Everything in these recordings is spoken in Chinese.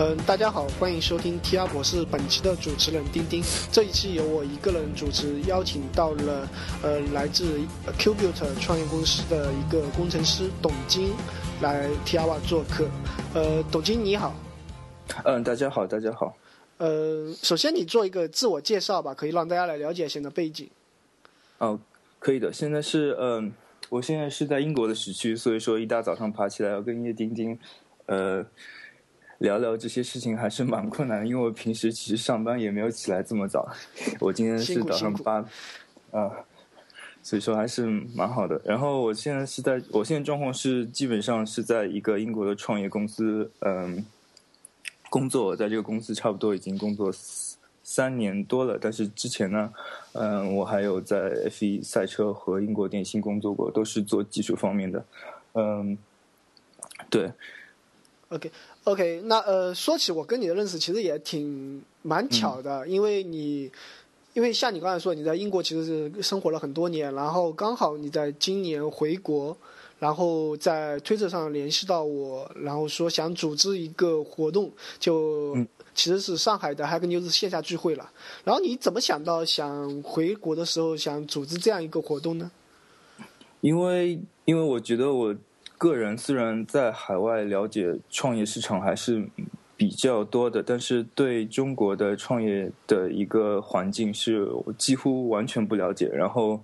嗯，大家好，欢迎收听 T R 博士本期的主持人丁丁。这一期由我一个人主持，邀请到了呃来自 Qbit 创业公司的一个工程师董金来 T R 瓦做客。呃，董金你好。嗯，大家好，大家好。呃，首先你做一个自我介绍吧，可以让大家来了解一下你的背景。哦，可以的。现在是嗯，我现在是在英国的时区，所以说一大早上爬起来要跟叶丁丁呃。聊聊这些事情还是蛮困难的，因为我平时其实上班也没有起来这么早。我今天是早上八，啊，所以说还是蛮好的。然后我现在是在，我现在状况是基本上是在一个英国的创业公司，嗯，工作，在这个公司差不多已经工作三年多了。但是之前呢，嗯，我还有在 F 一赛车和英国电信工作过，都是做技术方面的。嗯，对。OK，OK，那呃，说起我跟你的认识，其实也挺蛮巧的，因为你，因为像你刚才说，你在英国其实是生活了很多年，然后刚好你在今年回国，然后在推特上联系到我，然后说想组织一个活动，就其实是上海的 Hack News 线下聚会了。然后你怎么想到想回国的时候想组织这样一个活动呢？因为，因为我觉得我。个人虽然在海外了解创业市场还是比较多的，但是对中国的创业的一个环境是几乎完全不了解。然后，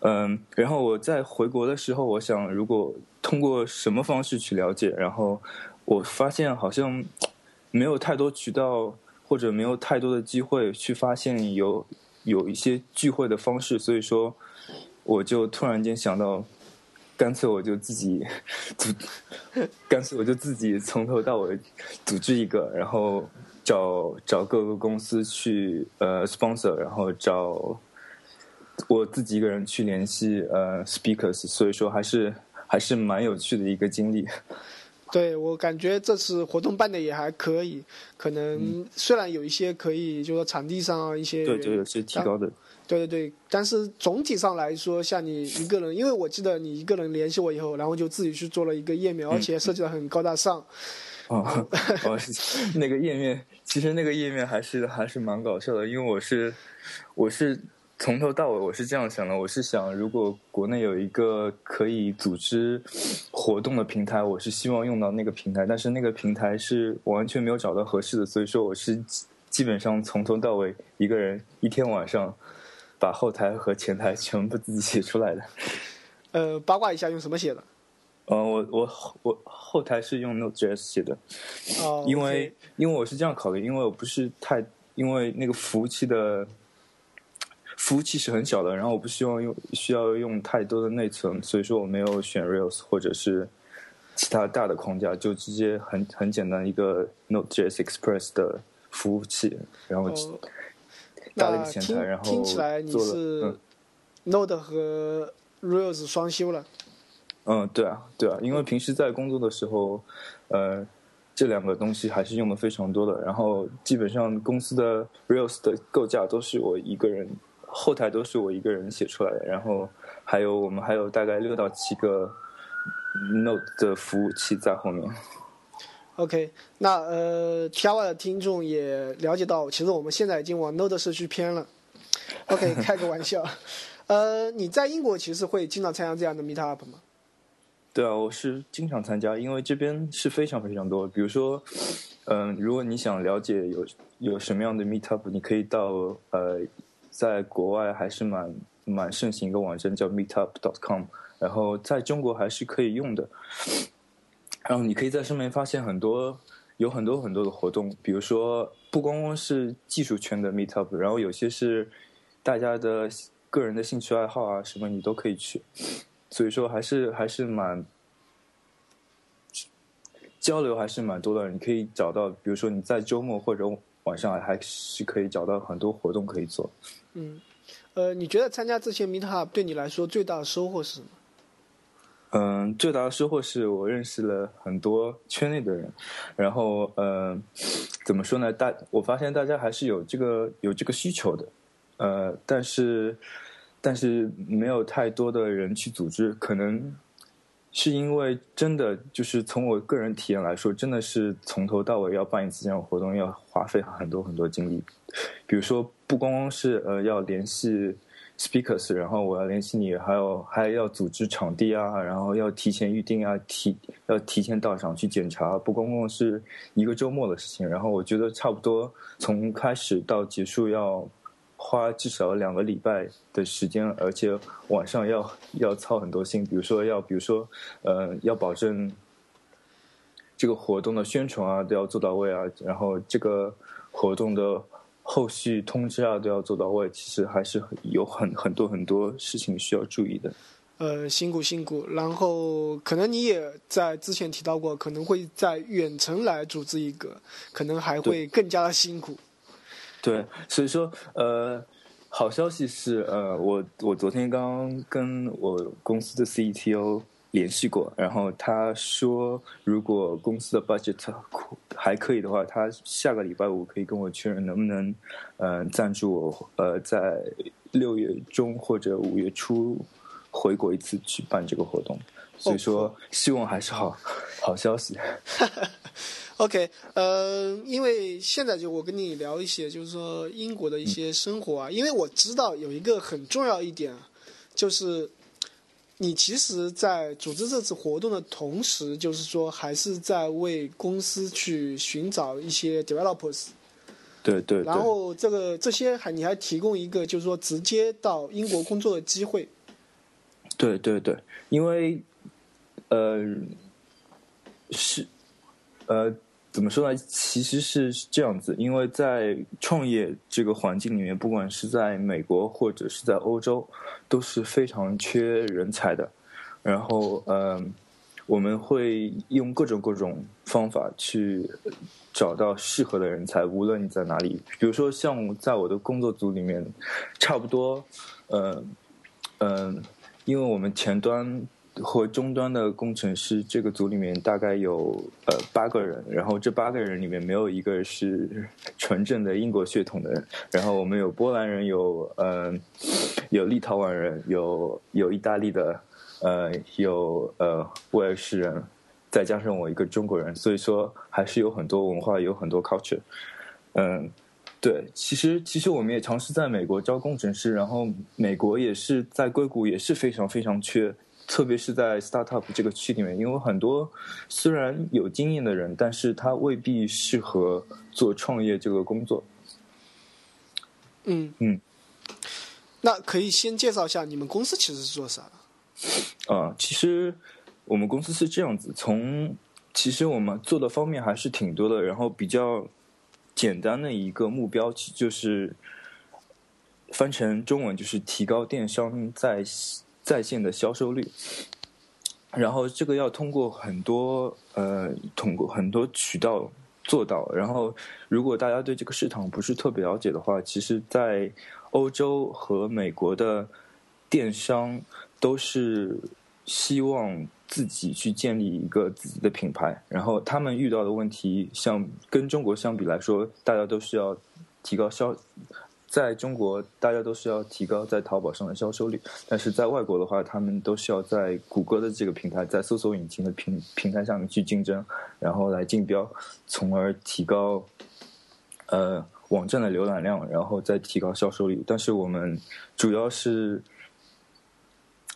嗯，然后我在回国的时候，我想如果通过什么方式去了解，然后我发现好像没有太多渠道或者没有太多的机会去发现有有一些聚会的方式，所以说我就突然间想到。干脆我就自己 组，干脆我就自己从头到尾组织一个，然后找找各个公司去呃 sponsor，然后找我自己一个人去联系呃 speakers，所以说还是还是蛮有趣的一个经历。对我感觉这次活动办的也还可以，可能虽然有一些可以，就说场地上一些对，就有些提高的。对对对，但是总体上来说，像你一个人，因为我记得你一个人联系我以后，然后就自己去做了一个页面，而且设计的很高大上。哦，那个页面，其实那个页面还是还是蛮搞笑的，因为我是我是从头到尾我是这样想的，我是想如果国内有一个可以组织活动的平台，我是希望用到那个平台，但是那个平台是我完全没有找到合适的，所以说我是基本上从头到尾一个人一天晚上。把后台和前台全部自己写出来的。呃，八卦一下，用什么写的？呃，我我我后台是用 Node.js 写的。哦。因为因为我是这样考虑，因为我不是太因为那个服务器的服务器是很小的，然后我不希望用需要用太多的内存，所以说我没有选 Rails 或者是其他大的框架，就直接很很简单一个 Node.js Express 的服务器，然后。那听听起来你是 Node 和 Rails 双修了。嗯，对啊，对啊，因为平时在工作的时候，呃，这两个东西还是用的非常多的。然后基本上公司的 Rails 的构架都是我一个人，后台都是我一个人写出来的。然后还有我们还有大概六到七个 Node 的服务器在后面。OK，那呃，T R 的听众也了解到，其实我们现在已经往 Node 社区偏了。OK，开个玩笑。呃，你在英国其实会经常参加这样的 Meet Up 吗？对啊，我是经常参加，因为这边是非常非常多。比如说，嗯，如果你想了解有有什么样的 Meet Up，你可以到呃，在国外还是蛮蛮盛行一个网站叫 Meetup.com，然后在中国还是可以用的。然后你可以在上面发现很多，有很多很多的活动，比如说不光光是技术圈的 meet up，然后有些是大家的个人的兴趣爱好啊什么，你都可以去。所以说还是还是蛮交流还是蛮多的，你可以找到，比如说你在周末或者晚上还是可以找到很多活动可以做。嗯，呃，你觉得参加这些 meet up 对你来说最大的收获是什么？嗯，最大的收获是我认识了很多圈内的人，然后嗯，怎么说呢？大我发现大家还是有这个有这个需求的，呃，但是但是没有太多的人去组织，可能是因为真的就是从我个人体验来说，真的是从头到尾要办一次这样活动，要花费很多很多精力。比如说，不光光是呃要联系 speakers，然后我要联系你，还有还要组织场地啊，然后要提前预定啊，提要提前到场去检查，不光光是一个周末的事情。然后我觉得差不多从开始到结束要。花至少两个礼拜的时间，而且晚上要要操很多心，比如说要，比如说，呃，要保证这个活动的宣传啊都要做到位啊，然后这个活动的后续通知啊都要做到位，其实还是有很很多很多事情需要注意的。呃，辛苦辛苦，然后可能你也在之前提到过，可能会在远程来组织一个，可能还会更加的辛苦。对，所以说，呃，好消息是，呃，我我昨天刚跟我公司的 CTO 联系过，然后他说，如果公司的 budget 还可以的话，他下个礼拜五可以跟我确认能不能，呃，赞助我，呃，在六月中或者五月初回国一次举办这个活动，所以说，希望还是好 好消息。OK，呃，因为现在就我跟你聊一些，就是说英国的一些生活啊。因为我知道有一个很重要一点，就是你其实，在组织这次活动的同时，就是说还是在为公司去寻找一些 developers。对对。然后这个这些还你还提供一个，就是说直接到英国工作的机会。对对对，因为，呃，是，呃。怎么说呢？其实是这样子，因为在创业这个环境里面，不管是在美国或者是在欧洲，都是非常缺人才的。然后，嗯，我们会用各种各种方法去找到适合的人才，无论你在哪里。比如说，像在我的工作组里面，差不多，嗯嗯，因为我们前端。和终端的工程师这个组里面大概有呃八个人，然后这八个人里面没有一个是纯正的英国血统的人，然后我们有波兰人，有呃有立陶宛人，有有意大利的，呃有呃威尔士人，再加上我一个中国人，所以说还是有很多文化，有很多 culture。嗯，对，其实其实我们也尝试在美国招工程师，然后美国也是在硅谷也是非常非常缺。特别是在 startup 这个区里面，因为很多虽然有经验的人，但是他未必适合做创业这个工作。嗯嗯，那可以先介绍一下你们公司其实是做啥的？啊，其实我们公司是这样子，从其实我们做的方面还是挺多的，然后比较简单的一个目标，就是翻成中文就是提高电商在。在线的销售率，然后这个要通过很多呃，通过很多渠道做到。然后，如果大家对这个市场不是特别了解的话，其实，在欧洲和美国的电商都是希望自己去建立一个自己的品牌。然后，他们遇到的问题，像跟中国相比来说，大家都是要提高销。在中国，大家都是要提高在淘宝上的销售率，但是在外国的话，他们都是要在谷歌的这个平台，在搜索引擎的平平台上面去竞争，然后来竞标，从而提高呃网站的浏览量，然后再提高销售率。但是我们主要是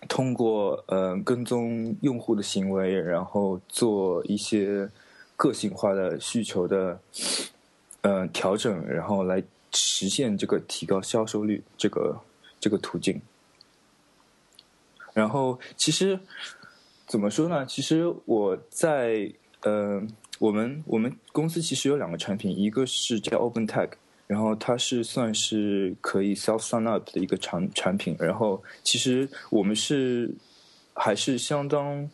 通过呃跟踪用户的行为，然后做一些个性化的需求的呃调整，然后来。实现这个提高销售率这个这个途径，然后其实怎么说呢？其实我在呃，我们我们公司其实有两个产品，一个是叫 Open Tag，然后它是算是可以 self sign up 的一个产产品。然后其实我们是还是相当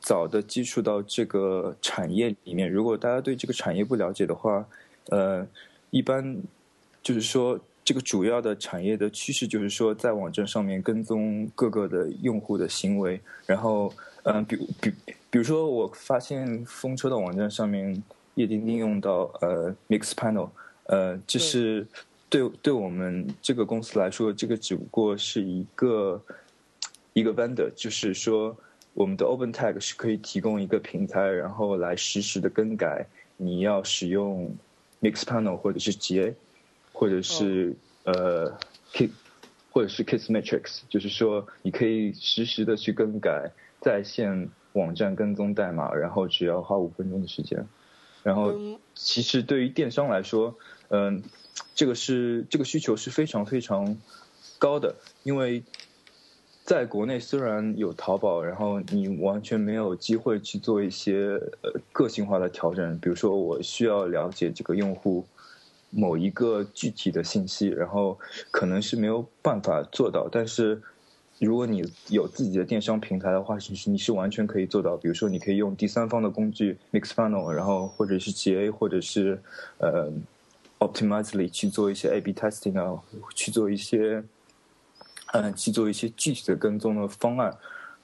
早的接触到这个产业里面。如果大家对这个产业不了解的话，呃，一般。就是说，这个主要的产业的趋势就是说，在网站上面跟踪各个的用户的行为，然后，嗯，比比比如说，我发现风车的网站上面也应用到呃 Mix Panel，呃，这是对对我们这个公司来说，这个只不过是一个一个 vendor，就是说我们的 OpenTag 是可以提供一个平台，然后来实时的更改你要使用 Mixpanel 或者是 GA，或者是呃 Kit 或者是 Kiss Matrix，就是说你可以实时的去更改在线网站跟踪代码，然后只要花五分钟的时间。然后其实对于电商来说，嗯，这个是这个需求是非常非常高的，因为。在国内虽然有淘宝，然后你完全没有机会去做一些呃个性化的调整。比如说，我需要了解这个用户某一个具体的信息，然后可能是没有办法做到。但是，如果你有自己的电商平台的话，其实你是完全可以做到。比如说，你可以用第三方的工具 Mixpanel，然后或者是 GA，或者是呃 Optimizely 去做一些 A/B testing 啊，去做一些。嗯，去做一些具体的跟踪的方案，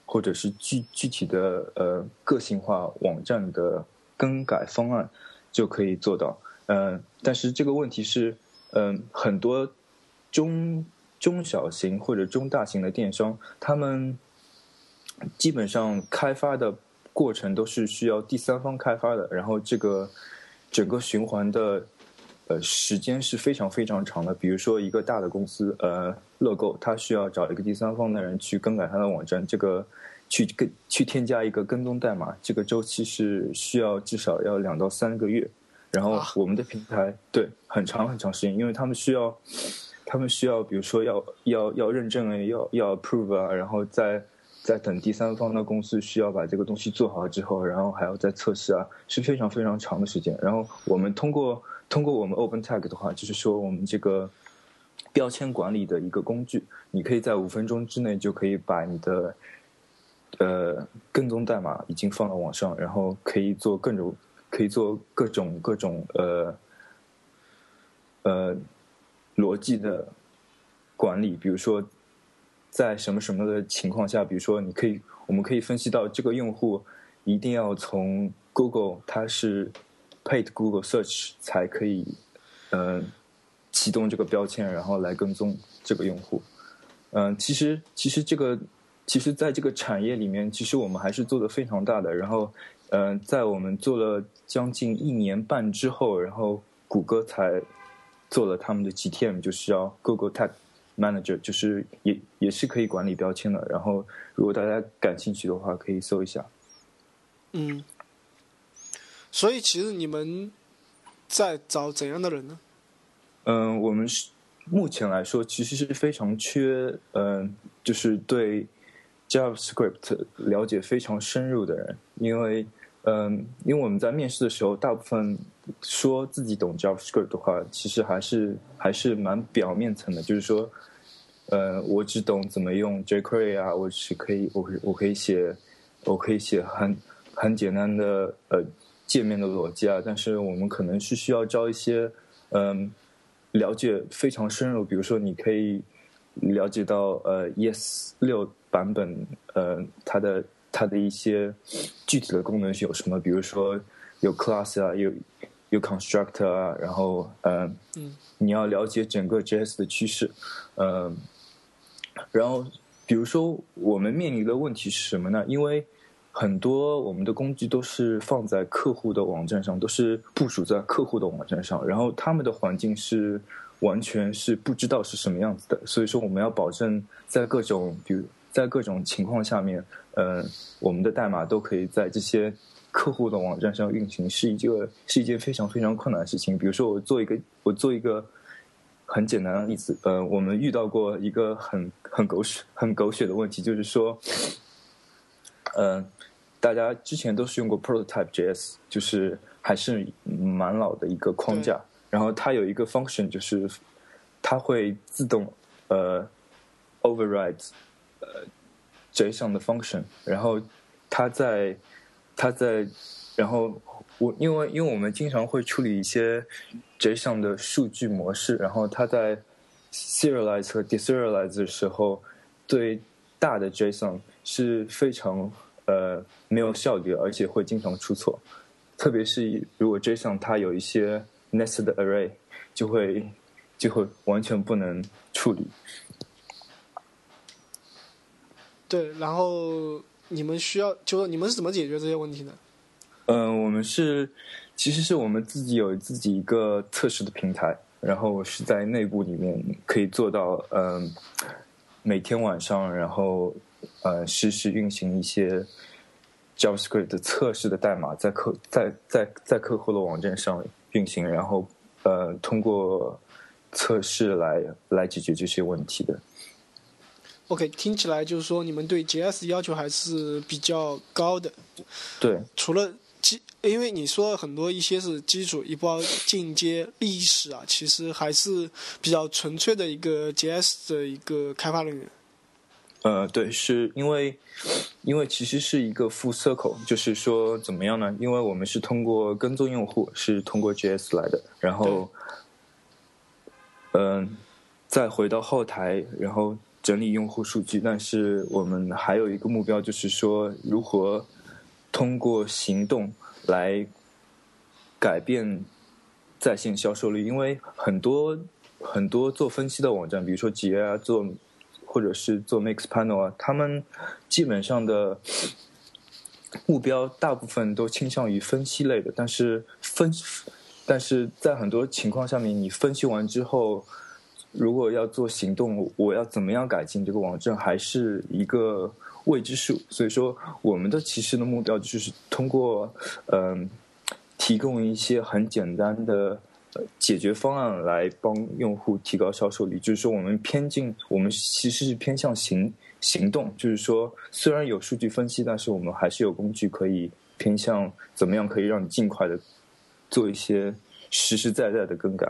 或者是具具体的呃个性化网站的更改方案，就可以做到。嗯，但是这个问题是，嗯，很多中中小型或者中大型的电商，他们基本上开发的过程都是需要第三方开发的，然后这个整个循环的。呃，时间是非常非常长的。比如说，一个大的公司，呃，乐购，它需要找一个第三方的人去更改它的网站，这个去跟去添加一个跟踪代码，这个周期是需要至少要两到三个月。然后我们的平台对很长很长时间，因为他们需要，他们需要，比如说要要要认证啊，要要 approve 啊，然后再再等第三方的公司需要把这个东西做好之后，然后还要再测试啊，是非常非常长的时间。然后我们通过。通过我们 OpenTag 的话，就是说我们这个标签管理的一个工具，你可以在五分钟之内就可以把你的呃跟踪代码已经放到网上，然后可以做各种可以做各种各种呃呃逻辑的管理，比如说在什么什么的情况下，比如说你可以我们可以分析到这个用户一定要从 Google 它是。Paid Google Search 才可以，嗯，启动这个标签，然后来跟踪这个用户。嗯，其实其实这个，其实在这个产业里面，其实我们还是做的非常大的。然后，嗯，在我们做了将近一年半之后，然后谷歌才做了他们的 GTM，就是要 Google Tag Manager，就是也也是可以管理标签的。然后，如果大家感兴趣的话，可以搜一下。嗯。所以，其实你们在找怎样的人呢？嗯，我们是目前来说，其实是非常缺，嗯，就是对 JavaScript 了解非常深入的人。因为，嗯，因为我们在面试的时候，大部分说自己懂 JavaScript 的话，其实还是还是蛮表面层的。就是说，呃，我只懂怎么用 jQuery 啊，我是可以，我可我可以写，我可以写很很简单的，呃。界面的逻辑啊，但是我们可能是需要招一些，嗯，了解非常深入，比如说你可以了解到呃，ES 六版本，呃，它的它的一些具体的功能是有什么，比如说有 class 啊，有有 constructor 啊，然后嗯，你要了解整个 JS 的趋势，嗯，然后比如说我们面临的问题是什么呢？因为很多我们的工具都是放在客户的网站上，都是部署在客户的网站上，然后他们的环境是完全是不知道是什么样子的，所以说我们要保证在各种，比如在各种情况下面，嗯，我们的代码都可以在这些客户的网站上运行，是一个是一件非常非常困难的事情。比如说我做一个我做一个很简单的例子，呃，我们遇到过一个很很狗血很狗血的问题，就是说，嗯。大家之前都是用过 Prototype JS，就是还是蛮老的一个框架。然后它有一个 function，就是它会自动呃 override 呃 JSON 的 function。然后它在它在然后我因为因为我们经常会处理一些 JSON 的数据模式，然后它在 serialize 和 deserialize 的时候，对大的 JSON 是非常。呃，没有效率，而且会经常出错，特别是如果 JSON 它有一些 nested array，就会就会完全不能处理。对，然后你们需要，就是你们是怎么解决这些问题的？嗯，我们是，其实是我们自己有自己一个测试的平台，然后是在内部里面可以做到，嗯，每天晚上，然后呃实时运行一些 JavaScript 的测试的代码，在客在在在客户的网站上运行，然后呃通过测试来来解决这些问题的。OK，听起来就是说你们对 JS 要求还是比较高的。对，除了基，因为你说很多一些是基础，一包进阶历史啊，其实还是比较纯粹的一个 JS 的一个开发人员。呃，对，是因为因为其实是一个 full circle，就是说怎么样呢？因为我们是通过跟踪用户，是通过 JS 来的，然后嗯、再回到后台，然后整理用户数据。但是我们还有一个目标，就是说如何通过行动来改变在线销售率，因为很多很多做分析的网站，比如说企业啊，做或者是做 Mixpanel 啊，他们基本上的目标大部分都倾向于分析类的，但是分，但是在很多情况下面，你分析完之后，如果要做行动，我要怎么样改进这个网站，还是一个未知数。所以说，我们的其实的目标就是通过嗯、提供一些很简单的。解决方案来帮用户提高销售率，就是说我们偏进，我们其实是偏向行行动，就是说虽然有数据分析，但是我们还是有工具可以偏向怎么样可以让你尽快的做一些实实在在的更改。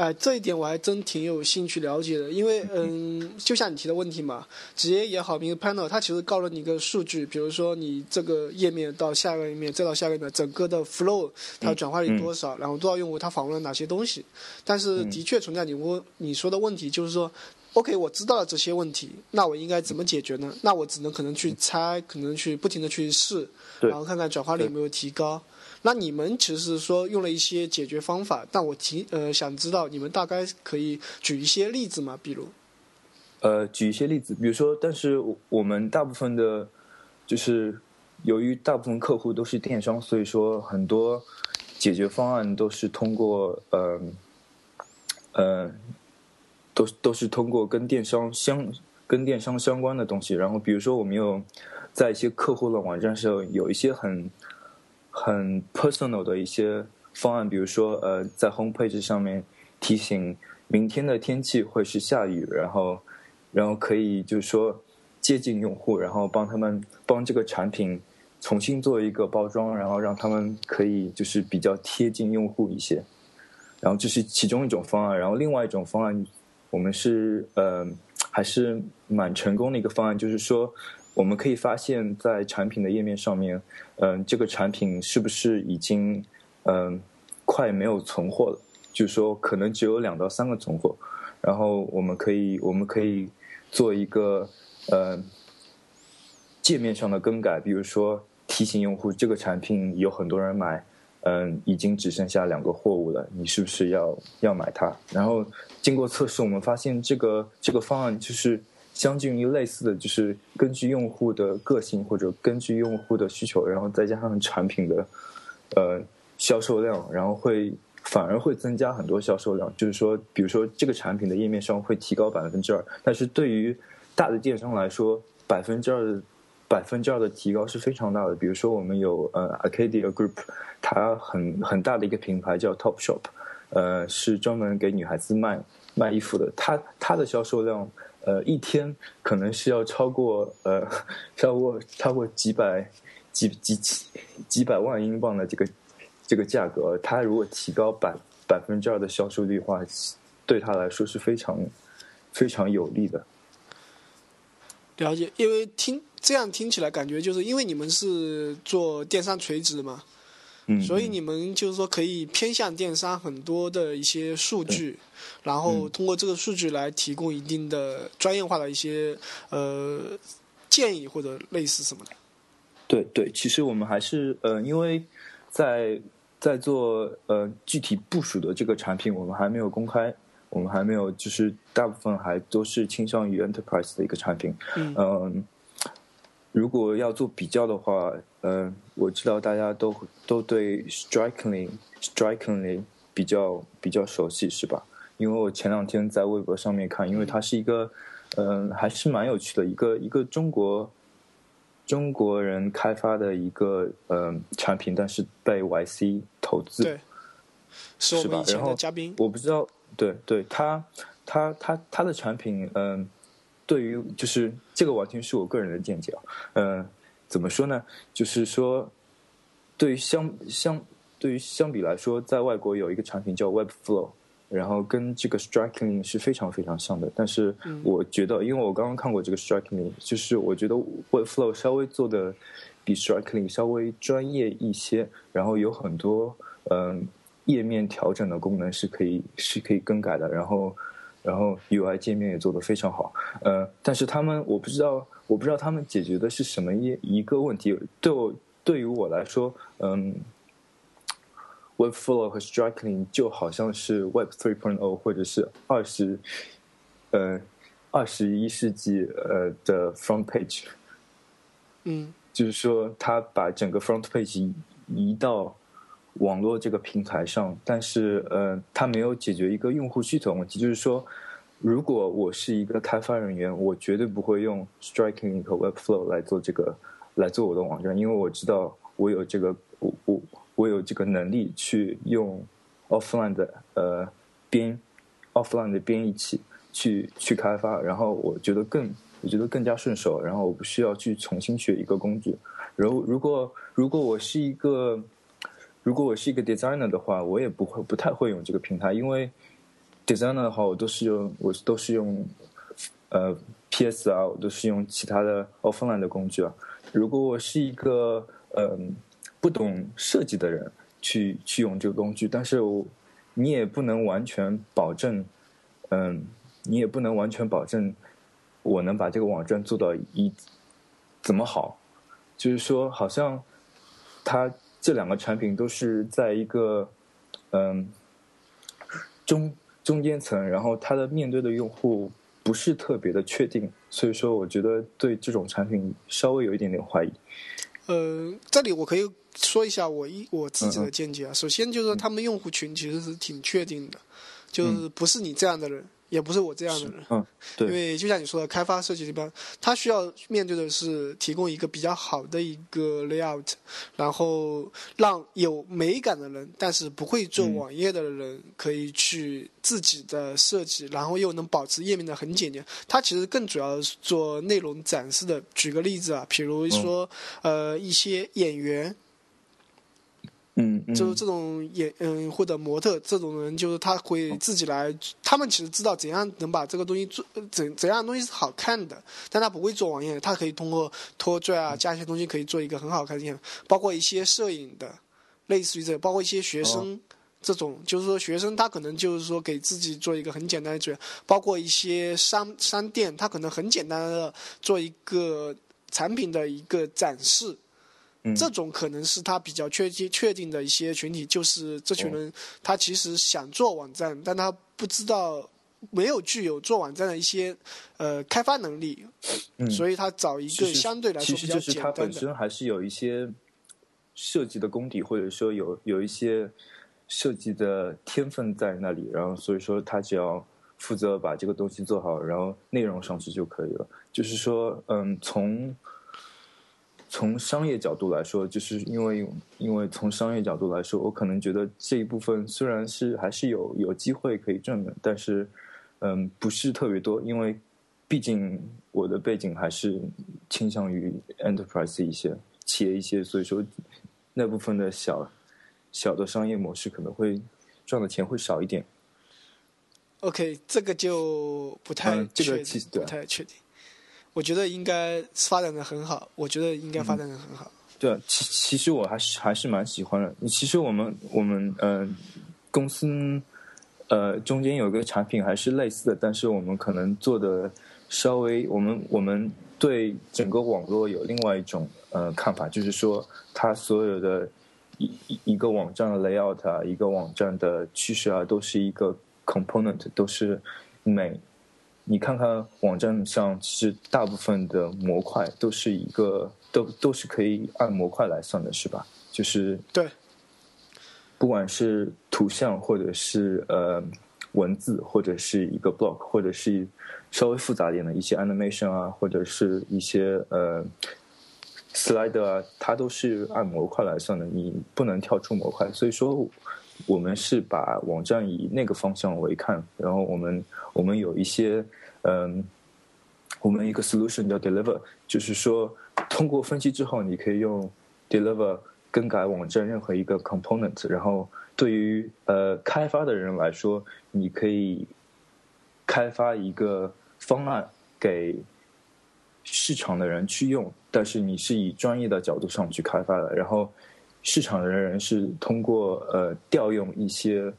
哎，这一点我还真挺有兴趣了解的，因为嗯，就像你提的问题嘛，职业也好，Mix Panel 它其实告了你一个数据，比如说你这个页面到下个页面，再到下个页面，整个的 flow 它转化率多少，然后多少用户他访问了哪些东西。但是的确存在你问你说的问题，就是说，OK，我知道了这些问题，那我应该怎么解决呢？那我只能可能去猜，可能去不停的去试，然后看看转化率有没有提高。那你们其实是说用了一些解决方法，但我提呃想知道你们大概可以举一些例子吗？比如，呃，举一些例子，比如说，但是我我们大部分的，就是由于大部分客户都是电商，所以说很多解决方案都是通过呃呃，都都是通过跟电商相跟电商相关的东西。然后比如说，我们有在一些客户的网站上有一些很很 personal 的一些方案，比如说呃，在 homepage 上面提醒明天的天气会是下雨，然后然后可以就是说接近用户，然后帮他们帮这个产品重新做一个包装，然后让他们可以就是比较贴近用户一些。然后这是其中一种方案，然后另外一种方案，我们是呃还是蛮成功的一个方案，就是说我们可以发现，在产品的页面上面，嗯、这个产品是不是已经嗯、快没有存货了？就是说可能只有两到三个存货，然后我们可以我们可以做一个呃界面上的更改，比如说提醒用户这个产品有很多人买，嗯，已经只剩下两个货物了，你是不是要要买它？然后经过测试，我们发现这个这个方案就是相近于类似的，就是根据用户的个性或者根据用户的需求，然后再加上产品的呃销售量，然后会反而会增加很多销售量。就是说，比如说这个产品的页面上会提高百分之二，但是对于大的电商来说，百分之二的百分之二的提高是非常大的。比如说，我们有呃 Arcadia Group，它很很大的一个品牌叫 Top Shop，呃，是专门给女孩子卖卖衣服的。它它的销售量，呃，一天可能是要超过呃超过超过几百几几几几百万英镑的这个这个价格。它如果提高百百分之二的销售率的话，对他来说是非常非常有利的。了解，因为听这样听起来感觉就是因为你们是做电商垂直的嘛，嗯，所以你们就是说可以偏向电商很多的一些数据，然后嗯通过这个数据来提供一定的专业化的一些呃建议或者类似什么的。对对，其实我们还是呃，因为在在做呃具体部署的这个产品，我们还没有公开，我们还没有，就是大部分还都是倾向于 enterprise 的一个产品。嗯嗯，如果要做比较的话，嗯，我知道大家都都对 Strikingly Strikingly 比较比较熟悉，是吧？因为我前两天在微博上面看，因为它是一个，嗯，还是蛮有趣的一个一个中国中国人开发的一个嗯产品，但是被 YC 投资，对，是我们的嘉宾。我不知道，对对，他他他他的产品，嗯。对于就是这个完全是我个人的见解啊，嗯，怎么说呢？就是说，对于相相对于相比来说，在外国有一个产品叫 Webflow，然后跟这个 Strikingly 是非常非常像的。但是我觉得，因为我刚刚看过这个 Strikingly，就是我觉得 Webflow 稍微做的比 Strikingly 稍微专业一些，然后有很多嗯页面调整的功能是可以是可以更改的，然后。然后 UI 界面也做得非常好，呃，但是他们我不知道，我不知道他们解决的是什么一一个问题。对我对于我来说，嗯，Webflow 和 Strikingly 就好像是 Web 3.0或者是二十，呃，二十一世纪呃的 Front Page，嗯，就是说他把整个 Front Page 移到。网络这个平台上，但是呃，它没有解决一个用户需求问题。就是说，如果我是一个开发人员，我绝对不会用 Striking 和 Webflow 来做这个来做我的网站，因为我知道我有这个我我我有这个能力去用 offline 的呃编 offline 的编译器去去开发，然后我觉得更我觉得更加顺手，然后我不需要去重新学一个工具。然后如果如果我是一个如果我是一个 designer 的话，我也不会不太会用这个平台，因为 designer 的话，我都是用我都是用呃 PS 啊，我都是用其他的 offline 的工具啊。如果我是一个嗯不懂设计的人，去去用这个工具，但是我你也不能完全保证，嗯，你也不能完全保证我能把这个网站做到一怎么好，就是说，好像他。这两个产品都是在一个嗯中中间层，然后它的面对的用户不是特别的确定，所以说我觉得对这种产品稍微有一点点怀疑。呃，这里我可以说一下我一我自己的见解啊。首先就是说，他们用户群其实是挺确定的，就是不是你这样的人。也不是我这样的人，嗯，对，因为就像你说的，开发设计这边，他需要面对的是提供一个比较好的一个 layout，然后让有美感的人，但是不会做网页的人，可以去自己的设计，然后又能保持页面的很简洁。他其实更主要是做内容展示的。举个例子啊，比如说，呃，一些演员。嗯，就是这种演嗯或者模特这种人，就是他会自己来，他们其实知道怎样能把这个东西做怎怎样东西是好看的，但他不会做网页，他可以通过拖拽啊加一些东西可以做一个很好看的样，包括一些摄影的，类似于这，包括一些学生这种，就是说学生他可能就是说给自己做一个很简单的主包括一些商商店，他可能很简单的做一个产品的一个展示。这种可能是他比较确定确定的一些群体，就是这群人，他其实想做网站，但他不知道没有具有做网站的一些呃开发能力，所以他找一个相对来说比较简单的。他本身还是有一些设计的功底，或者说有有一些设计的天分在那里，然后所以说他只要负责把这个东西做好，然后内容上去就可以了。就是说，嗯，从。从商业角度来说，就是因为因为从商业角度来说，我可能觉得这一部分虽然是还是有有机会可以挣的，但是嗯不是特别多，因为毕竟我的背景还是倾向于 enterprise 一些企业一些，所以说那部分的小小的商业模式可能会赚的钱会少一点。OK，这个就不太确定，不太确定。我觉得应该发展的很好，我觉得应该发展的很好。对，其其实我还是还是蛮喜欢的。其实我们我们呃公司呃中间有个产品还是类似的，但是我们可能做的稍微我们我们对整个网络有另外一种呃看法，就是说它所有的一一个网站的 layout，一个网站的趋势啊，都是一个 component，都是每。你看看网站上，其实大部分的模块都是一个都都是可以按模块来算的，是吧？就是对，不管是图像或者是呃文字，或者是一个 block，或者是稍微复杂点的一些 animation 啊，或者是一些呃 slide 啊，它都是按模块来算的，你不能跳出模块。所以说，我们是把网站以那个方向为看，然后我们我们有一些嗯，我们一个 solution 叫 deliver，就是说通过分析之后，你可以用 deliver。更改网站任何一个 component，然后对于呃开发的人来说，你可以开发一个方案给市场的人去用，但是你是以专业的角度上去开发的，然后市场的人是通过呃调用一些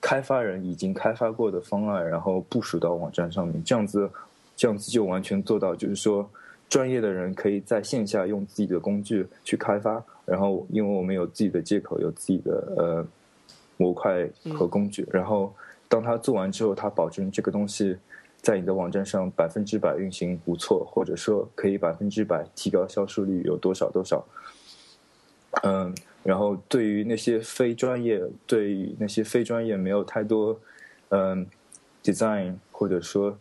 开发人已经开发过的方案，然后部署到网站上面，这样子这样子就完全做到，就是说专业的人可以在线下用自己的工具去开发。然后，因为我们有自己的接口，有自己的呃模块和工具。然后，当他做完之后，他保证这个东西在你的网站上百分之百运行不错，或者说可以百分之百提高销售率有多少多少。嗯，然后对于那些非专业，对于那些非专业没有太多嗯 design 或者说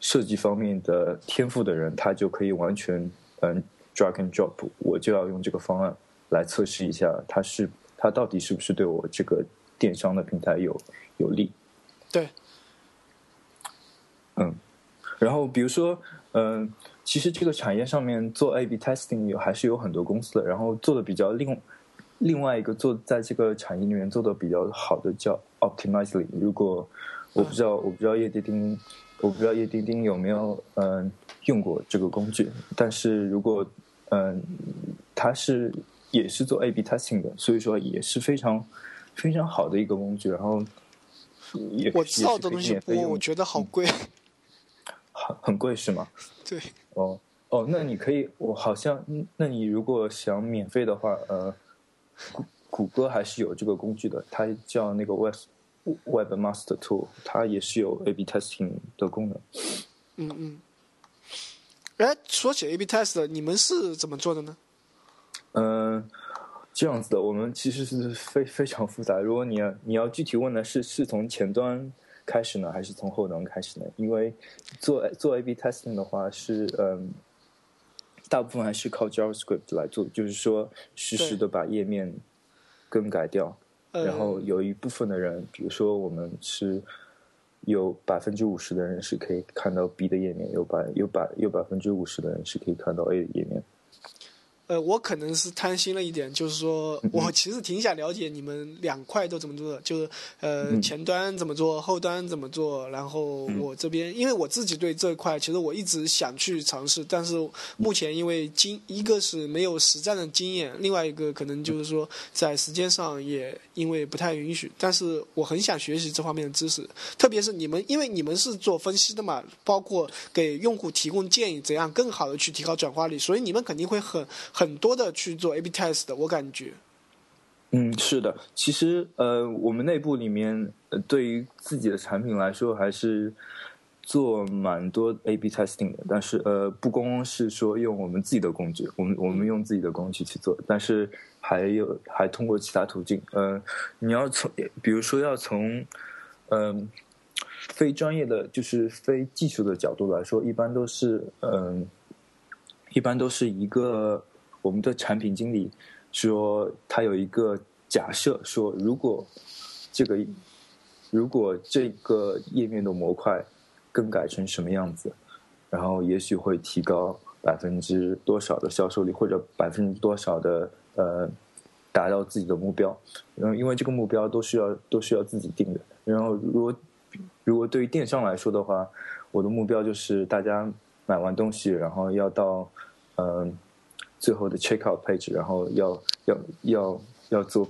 设计方面的天赋的人，他就可以完全嗯 drag and drop，我就要用这个方案。来测试一下，它是它到底是不是对我这个电商的平台有有利？对，嗯，然后比如说，嗯，其实这个产业上面做 A/B testing 有还是有很多公司的，然后做的比较另另外一个做在这个产业里面做的比较好的叫 Optimizely。如果我不知道，我不知道叶丁丁，我不知道叶丁丁有没有嗯用过这个工具，但是如果嗯，它是。也是做 A/B testing 的，所以说也是非常非常好的一个工具。然后也我知道的东西，我觉得好贵，很很贵是吗？对。哦哦，那你可以，我好像，那你如果想免费的话，呃，谷谷歌还是有这个工具的，它叫那个 Web Webmaster Tool，它也是有 A/B testing 的功能。嗯嗯。哎，说起 A/B test，你们是怎么做的呢？嗯，这样子的，我们其实是非非常复杂。如果你要你要具体问的是是从前端开始呢，还是从后端开始呢？因为做做 A/B testing 的话，是嗯，大部分还是靠 JavaScript 来做，就是说实时的把页面更改掉。然后有一部分的人，比如说我们是有百分之五十的人是可以看到 B 的页面，有百有百有百分之五十的人是可以看到 A 的页面。呃，我可能是贪心了一点，就是说我其实挺想了解你们两块都怎么做的，就是呃前端怎么做，后端怎么做，然后我这边，因为我自己对这块其实我一直想去尝试，但是目前因为经一个是没有实战的经验，另外一个可能就是说在时间上也因为不太允许，但是我很想学习这方面的知识，特别是你们，因为你们是做分析的嘛，包括给用户提供建议，怎样更好的去提高转化率，所以你们肯定会很。很多的去做 A/B test 的，我感觉。嗯，是的，其实呃，我们内部里面，对于自己的产品来说，还是做蛮多 A/B testing 的。但是呃，不光是说用我们自己的工具，我们我们用自己的工具去做，但是还有还通过其他途径。呃，你要从比如说要从嗯非专业的，就是非技术的角度来说，一般都是嗯，一般都是一个。我们的产品经理说，他有一个假设，说如果这个如果这个页面的模块更改成什么样子，然后也许会提高百分之多少的销售率，或者百分之多少的呃达到自己的目标。然后因为这个目标都需要都需要自己定的。然后如果如果对于电商来说的话，我的目标就是大家买完东西，然后要到嗯。最后的 checkout page，然后要要要要做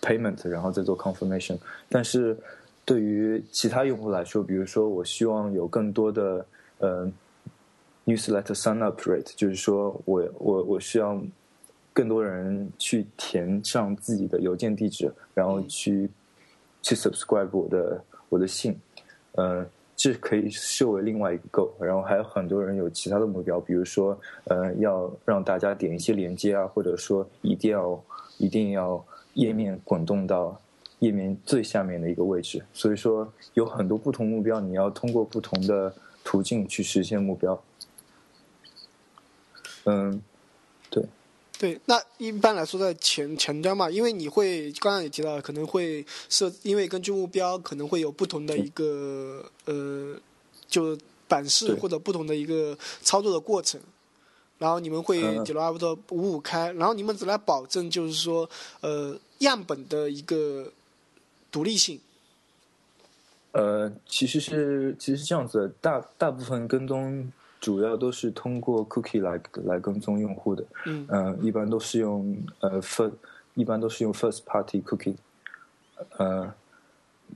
payment，然后再做 confirmation。但是对于其他用户来说，比如说我希望有更多的呃 newsletter sign up rate，就是说我我我需要更多人去填上自己的邮件地址，然后去去 subscribe 我的我的信，呃。这可以设为另外一个 goal。然后还有很多人有其他的目标，比如说呃要让大家点一些连接啊，或者说一定要一定要页面滚动到页面最下面的一个位置。所以说有很多不同目标，你要通过不同的途径去实现目标。嗯，对。对，那一般来说在前前端嘛，因为你会刚刚也提到，可能会设，因为根据目标可能会有不同的一个呃，就版式或者不同的一个操作的过程，然后你们会 develop 的五五开，然后你们只来保证就是说呃样本的一个独立性。呃，其实是其实是这样子，大大部分跟踪。主要都是通过 cookie 来来跟踪用户的，嗯，一般都是用呃 first，一般都是用 first party cookie，呃，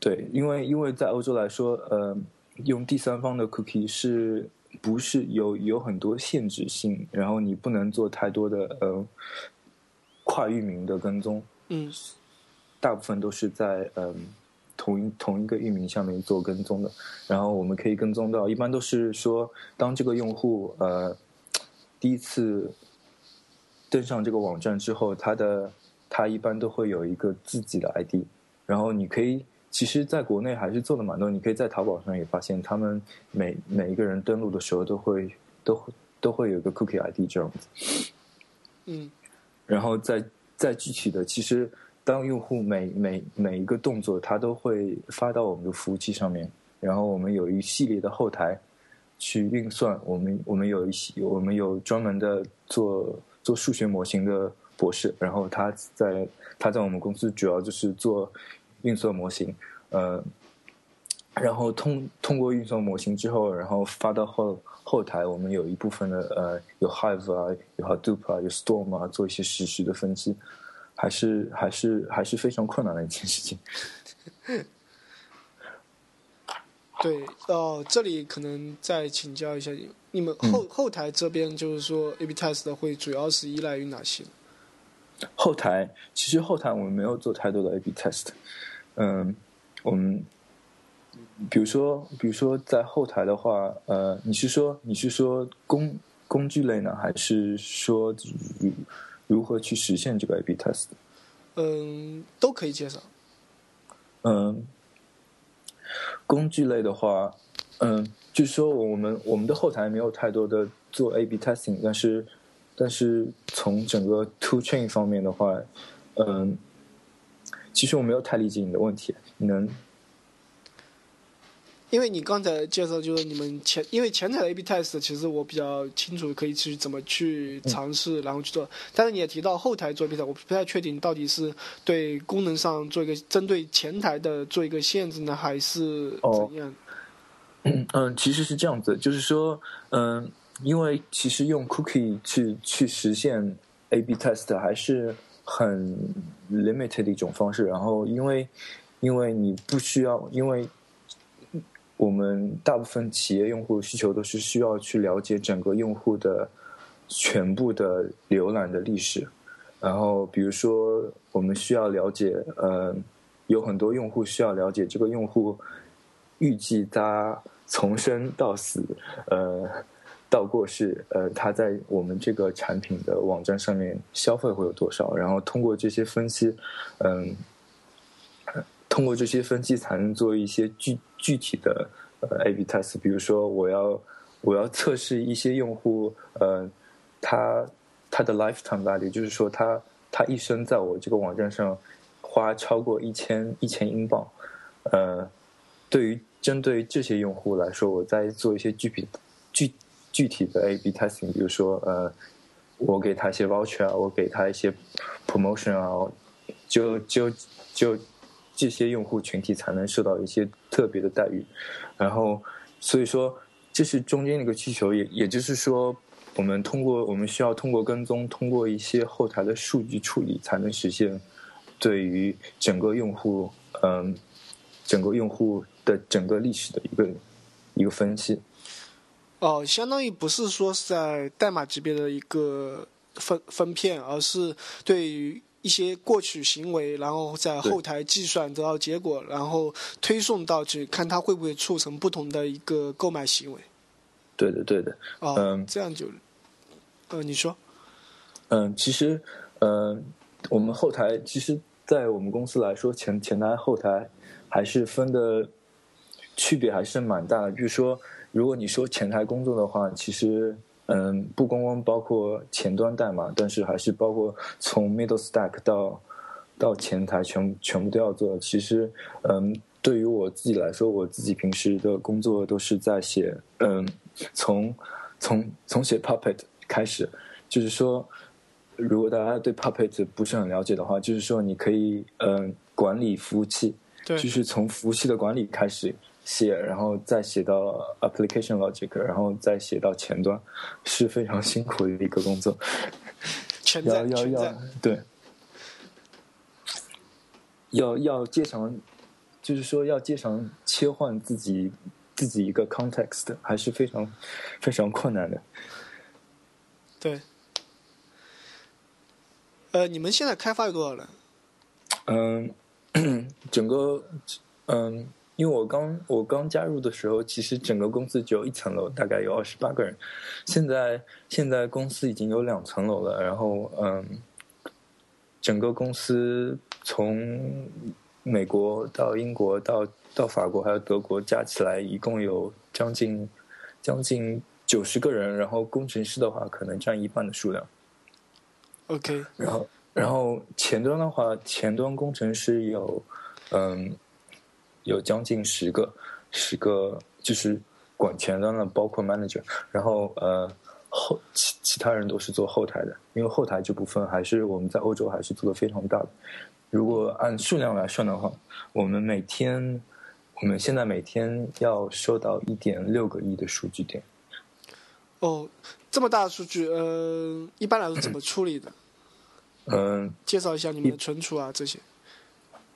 对，因为因为在欧洲来说，呃，用第三方的 cookie 是不是有有很多限制性，然后你不能做太多的呃跨域名的跟踪，嗯，大部分都是在嗯。同一同一个域名下面做跟踪的，然后我们可以跟踪到，一般都是说，当这个用户呃第一次登上这个网站之后，他的他一般都会有一个自己的 ID，然后你可以，其实在国内还是做的蛮多，你可以在淘宝上也发现，他们每每一个人登录的时候都会都都会有一个 cookie ID 这样子，嗯，然后再再具体的，其实。当用户每每每一个动作，他都会发到我们的服务器上面，然后我们有一系列的后台去运算。我们我们有一些我们有专门的做做数学模型的博士，然后他在他在我们公司主要就是做运算模型，呃，然后通通过运算模型之后，然后发到后后台，我们有一部分的呃有 Hive 啊，有 Hadoop 啊，有 Storm 啊，做一些实时的分析。还是还是还是非常困难的一件事情。对哦，这里可能再请教一下你，你们后后台这边就是说，A/B test 会主要是依赖于哪些？后台其实后台我们没有做太多的 A/B test。嗯，我们比如说比如说在后台的话，呃，你是说你是说工工具类呢，还是说？如何去实现这个 A/B test？嗯，都可以介绍。嗯，工具类的话，嗯，就是说我们我们的后台没有太多的做 A/B testing，但是但是从整个 to chain 方面的话，嗯，其实我没有太理解你的问题，你能？因为你刚才介绍就是你们前，因为前台的 A/B test 其实我比较清楚，可以去怎么去尝试，然后去做。但是你也提到后台做 A/B test，我不太确定到底是对功能上做一个针对前台的做一个限制呢，还是怎样？嗯，其实是这样子，就是说，嗯，因为其实用 cookie 去去实现 A/B test 还是很 limited 的一种方式。然后，因为因为你不需要，因为我们大部分企业用户需求都是需要去了解整个用户的全部的浏览的历史，然后比如说我们需要了解，呃，有很多用户需要了解这个用户预计他从生到死，呃，到过世，呃，他在我们这个产品的网站上面消费会有多少，然后通过这些分析，嗯。通过这些分析，才能做一些具具体的呃 A/B test。比如说，我要我要测试一些用户，呃，他他的 lifetime value，就是说他他一生在我这个网站上花超过一千一千英镑。呃，对于针对这些用户来说，我在做一些具体具具体的 A/B testing。比如说，呃，我给他一些 voucher 啊，我给他一些 promotion 啊，就就就。这些用户群体才能受到一些特别的待遇，然后，所以说这是中间的一个需求，也也就是说，我们通过我们需要通过跟踪，通过一些后台的数据处理，才能实现对于整个用户，嗯，整个用户的整个历史的一个一个分析。哦，相当于不是说是在代码级别的一个分分片，而是对于一些过去行为，然后在后台计算得到结果，然后推送到去看它会不会促成不同的一个购买行为。对的，对的。哦，这样就，呃，你说。嗯，其实，嗯，我们后台其实，在我们公司来说，前前台后台还是分的区别还是蛮大的。比如说，如果你说前台工作的话，其实。嗯，不光光包括前端代码，但是还是包括从 middle stack 到到前台全全部都要做。其实，嗯，对于我自己来说，我自己平时的工作都是在写，嗯，从从从写 Puppet 开始，就是说，如果大家对 Puppet 不是很了解的话，就是说你可以嗯管理服务器，就是从服务器的管理开始。写，然后再写到 application logic，然后再写到前端，是非常辛苦的一个工作。要要要，对，要要经常，就是说要经常切换自己自己一个 context，还是非常非常困难的。对。呃，你们现在开发有多少人？嗯，整个嗯。因为我刚我刚加入的时候，其实整个公司只有一层楼，大概有二十八个人。现在现在公司已经有两层楼了，然后嗯，整个公司从美国到英国到到法国还有德国加起来，一共有将近将近九十个人。然后工程师的话，可能占一半的数量。OK。然后然后前端的话，前端工程师有嗯。有将近十个，十个就是管前端的，包括 manager，然后呃后其其他人都是做后台的，因为后台这部分还是我们在欧洲还是做的非常大的。如果按数量来算的话，我们每天我们现在每天要收到一点六个亿的数据点。哦，这么大的数据，呃，一般来说怎么处理的？嗯，介绍一下你们的存储啊这些。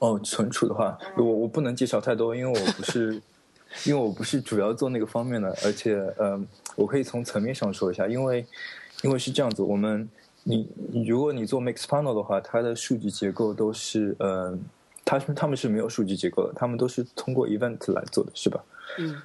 哦，存储的话，我我不能介绍太多，因为我不是，因为我不是主要做那个方面的，而且，嗯，我可以从层面上说一下，因为，因为是这样子，我们，你，如果你做 Mixpanel 的话，它的数据结构都是，嗯，他他们是没有数据结构的，他们都是通过 Event 来做的，是吧？嗯。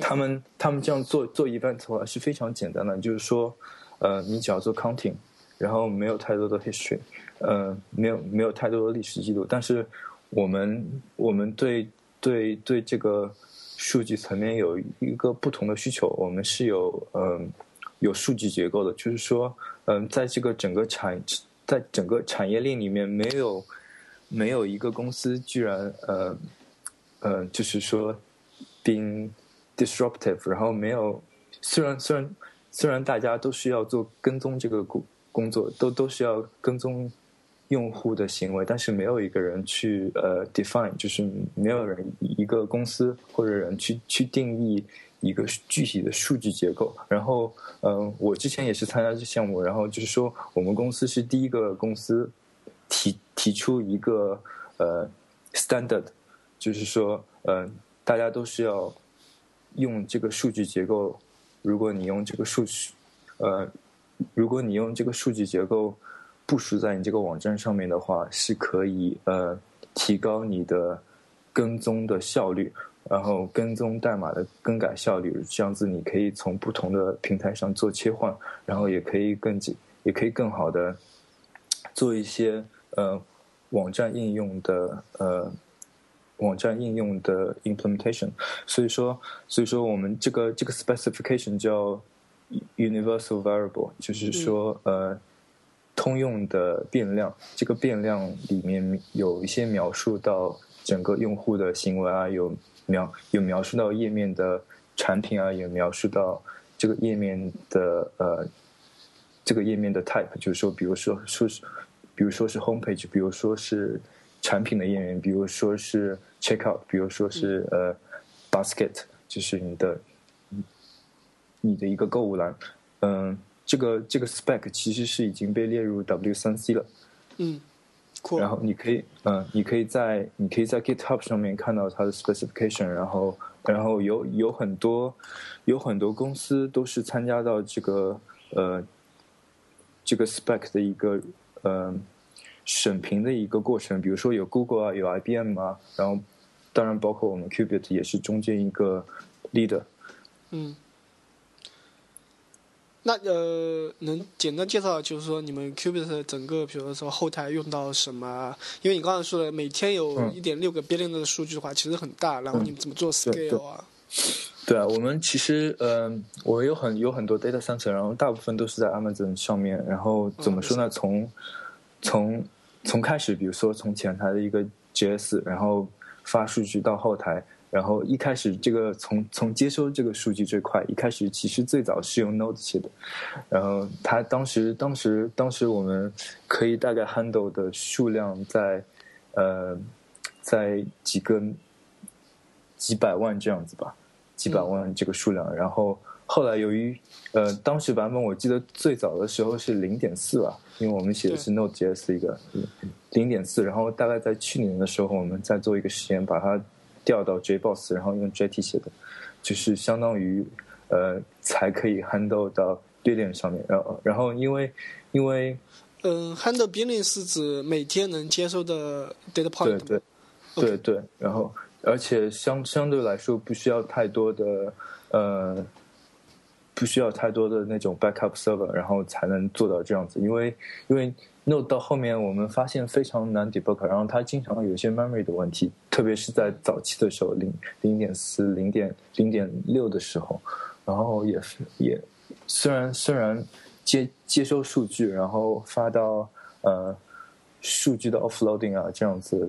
他们他们这样做做 Event 的话是非常简单的，就是说，呃，你只要做 Counting，然后没有太多的 History。呃，没有没有太多的历史记录，但是我们我们对对对这个数据层面有一个不同的需求，我们是有嗯有数据结构的，就是说嗯，在这个整个产在整个产业链里面，没有没有一个公司居然呃呃就是说 being disruptive，然后没有虽然虽然虽然大家都需要做跟踪这个股工作，都都需要跟踪。用户的行为，但是没有一个人去呃 define，就是没有人一个公司或者人去去定义一个具体的数据结构。然后，嗯，我之前也是参加这项目，然后就是说，我们公司是第一个公司提提出一个呃 standard，就是说，嗯，大家都是要用这个数据结构。如果你用这个数据，呃，如果你用这个数据结构。部署在你这个网站上面的话，是可以呃提高你的跟踪的效率，然后跟踪代码的更改效率，这样子你可以从不同的平台上做切换，然后也可以更紧也可以更好的做一些呃网站应用的呃网站应用的 implementation。所以说，所以说我们这个这个 specification 叫 universal variable，就是说呃。通用的变量，这个变量里面有一些描述到整个用户的行为啊，有描有描述到页面的产品啊，有描述到这个页面的呃这个页面的 type，就是说，比如说说是，比如说是 home page，比如说是产品的页面，比如说是 checkout，比如说是呃 basket，就是你的你的一个购物栏，嗯。这个这个 spec 其实是已经被列入 W 三 C 了，嗯，然后你可以，嗯，你可以在你可以在 GitHub 上面看到它的 specification，然后然后有有很多有很多公司都是参加到这个呃这个 spec 的一个呃审评的一个过程。比如说有 Google 啊，有 IBM 啊，然后当然包括我们 Qubit 也是中间一个 leader。嗯。那呃，能简单介绍，就是说你们 Qubit 整个，比如说后台用到什么？因为你刚才说的每天有一点六个 billion 的数据的话，其实很大。然后你们怎么做 scale 啊？对啊，我们其实嗯，我有很有很多 data center，然后大部分都是在 Amazon 上面。然后怎么说呢？从从从开始，比如说从前台的一个 JS，然后发数据到后台。然后一开始这个从从接收这个数据最快，一开始其实最早是用 Node 写的，然后它当时当时当时我们可以大概 handle 的数量在呃在几个几百万这样子吧，几百万这个数量。然后后来由于呃当时版本我记得最早的时候是零点四吧，因为我们写的是 Node JS 一个零点四，然后大概在去年的时候我们在做一个实验，把它。调到 JBoss，然后用 JT 写的，就是相当于呃才可以 handle 到 billion 上面。然后，然后因为因为嗯，handle billion 是指每天能接收的 data point。对对对对。然后，而且相相对来说不需要太多的呃，不需要太多的那种 backup server，然后才能做到这样子。因为因为 Node 到后面我们发现非常难 debug，然后它经常有一些 memory 的问题，特别是在早期的时候，零零点四、零点零点六的时候，然后也是也虽然虽然接接收数据，然后发到呃数据的 offloading 啊这样子，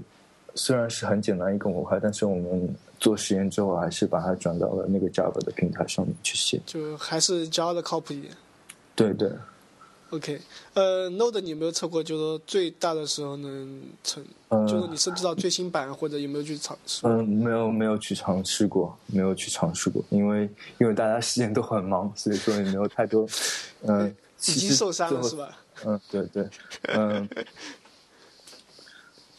虽然是很简单一个模块，但是我们做实验之后还是把它转到了那个 Java 的平台上面去写，就还是 Java 的靠谱一点。对对。OK，呃，Node 你有没有测过？就是说最大的时候能成，就是你升级到最新版，或者有没有去尝试？嗯，没有，没有去尝试过，没有去尝试过，因为因为大家时间都很忙，所以说也没有太多。嗯，已经受伤了是吧？嗯，对对，嗯。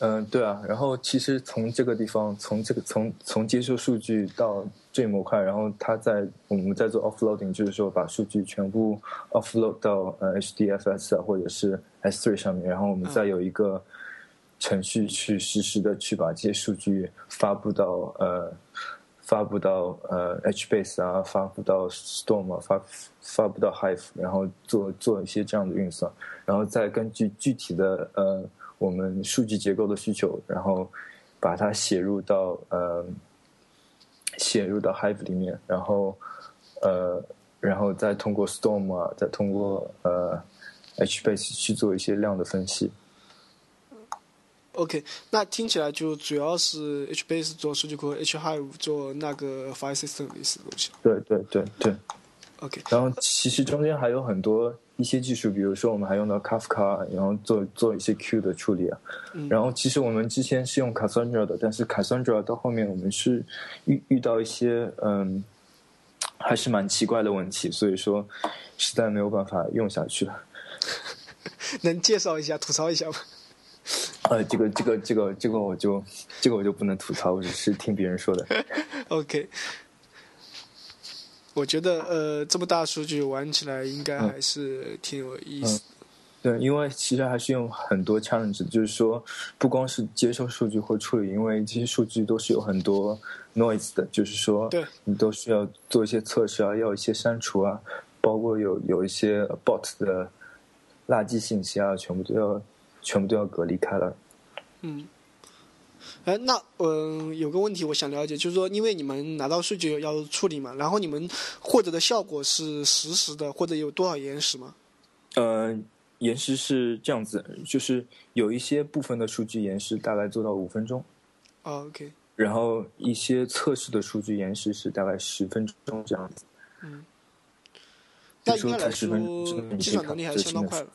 嗯，对啊，然后其实从这个地方，从这个从从接收数据到这一模块，然后它在我们在做 offloading，就是说把数据全部 offload 到呃 HDFS 啊或者是 S3 上面，然后我们再有一个程序去实时的去把这些数据发布到呃发布到呃 HBase 啊，发布到 Storm 啊，发发布到 Hive，然后做做一些这样的运算，然后再根据具体的呃。我们数据结构的需求，然后把它写入到呃写入到 Hive 里面，然后呃然后再通过 Storm 啊，再通过呃 HBase 去做一些量的分析。OK，那听起来就主要是 HBase 做数据库，Hive 做那个 File System 类似的东西。对对对对。OK，然后其实中间还有很多。一些技术，比如说我们还用到 Kafka，然后做做一些 Q 的处理啊。然后其实我们之前是用 Cassandra 的，但是 Cassandra 到后面我们是遇遇到一些嗯，还是蛮奇怪的问题，所以说实在没有办法用下去了。能介绍一下、吐槽一下吗？呃，这个、这个、这个、这个我就这个我就不能吐槽，我只是听别人说的。OK。我觉得呃，这么大数据玩起来应该还是挺有意思。对，因为其实还是用很多 challenge，就是说不光是接收数据或处理，因为这些数据都是有很多 noise 的，就是说你都需要做一些测试啊，要一些删除啊，包括有有一些 bot 的垃圾信息啊，全部都要全部都要隔离开了。嗯。哎，那嗯，有个问题我想了解，就是说，因为你们拿到数据要处理嘛，然后你们获得的效果是实时的，或者有多少延时吗？呃，延时是这样子，就是有一些部分的数据延时大概做到五分钟。OK。然后一些测试的数据延时是大概十分钟这样子。嗯。那应该来说，计算能力还是相当快了。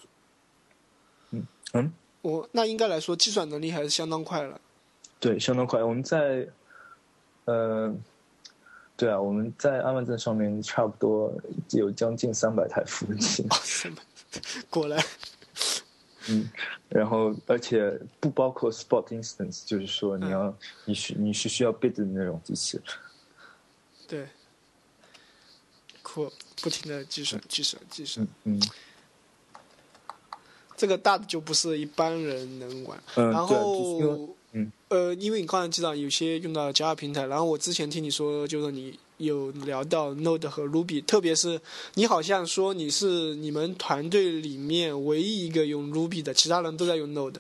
嗯嗯。我那应该来说，计算能力还是相当快了。对，相当快。我们在，呃，对啊，我们在 Amazon 上面差不多有将近三百台服务器。果然。嗯，然后而且不包括 Spot Instance，就是说你要你需你是需要 bid 的那种机器。对。酷，不停的计算、计算、计算。嗯。这个大的就不是一般人能玩。嗯，然对就是因为后，嗯，呃，因为你刚才提到有些用到 Java 平台，然后我之前听你说，就是你有聊到 Node 和 Ruby，特别是你好像说你是你们团队里面唯一一个用 Ruby 的，其他人都在用 Node。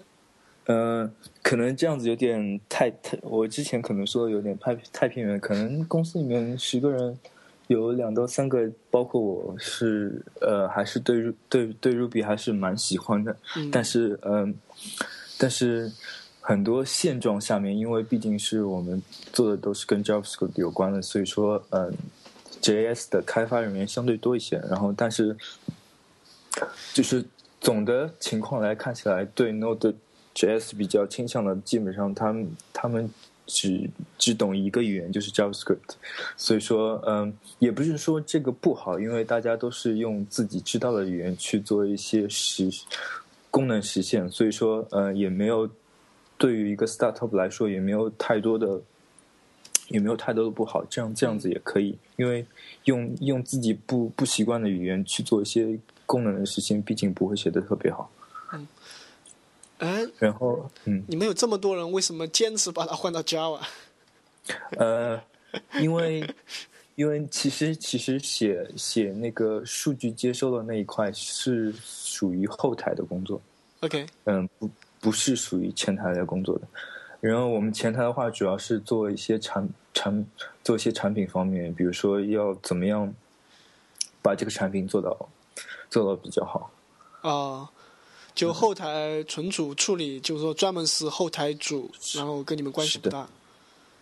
呃，可能这样子有点太太，我之前可能说的有点太太偏远，可能公司里面十个人有两到三个，包括我是呃，还是对对对 Ruby 还是蛮喜欢的，嗯，但是嗯、但是很多现状下面，因为毕竟是我们做的都是跟 JavaScript 有关的，所以说嗯、JS 的开发人员相对多一些，然后但是就是总的情况来看起来，对 Node JS 比较倾向的，基本上他们他们只只懂一个语言，就是 JavaScript。所以说，嗯，也不是说这个不好，因为大家都是用自己知道的语言去做一些实功能实现，所以说，呃，也没有对于一个 startup 来说，也没有太多的。也没有太多的不好，这样这样子也可以，因为用用自己不不习惯的语言去做一些功能的实现，毕竟不会写的特别好。哎，然后，嗯，你们有这么多人，为什么坚持把它换到 Java？呃，因为 因为其实其实写写那个数据接收的那一块是属于后台的工作，OK，嗯，不不是属于前台来工作的。然后我们前台的话，主要是做一些产产做一些产品方面，比如说要怎么样把这个产品做到做到比较好。啊、就后台存储处理，就是说专门是后台组，然后跟你们关系不大。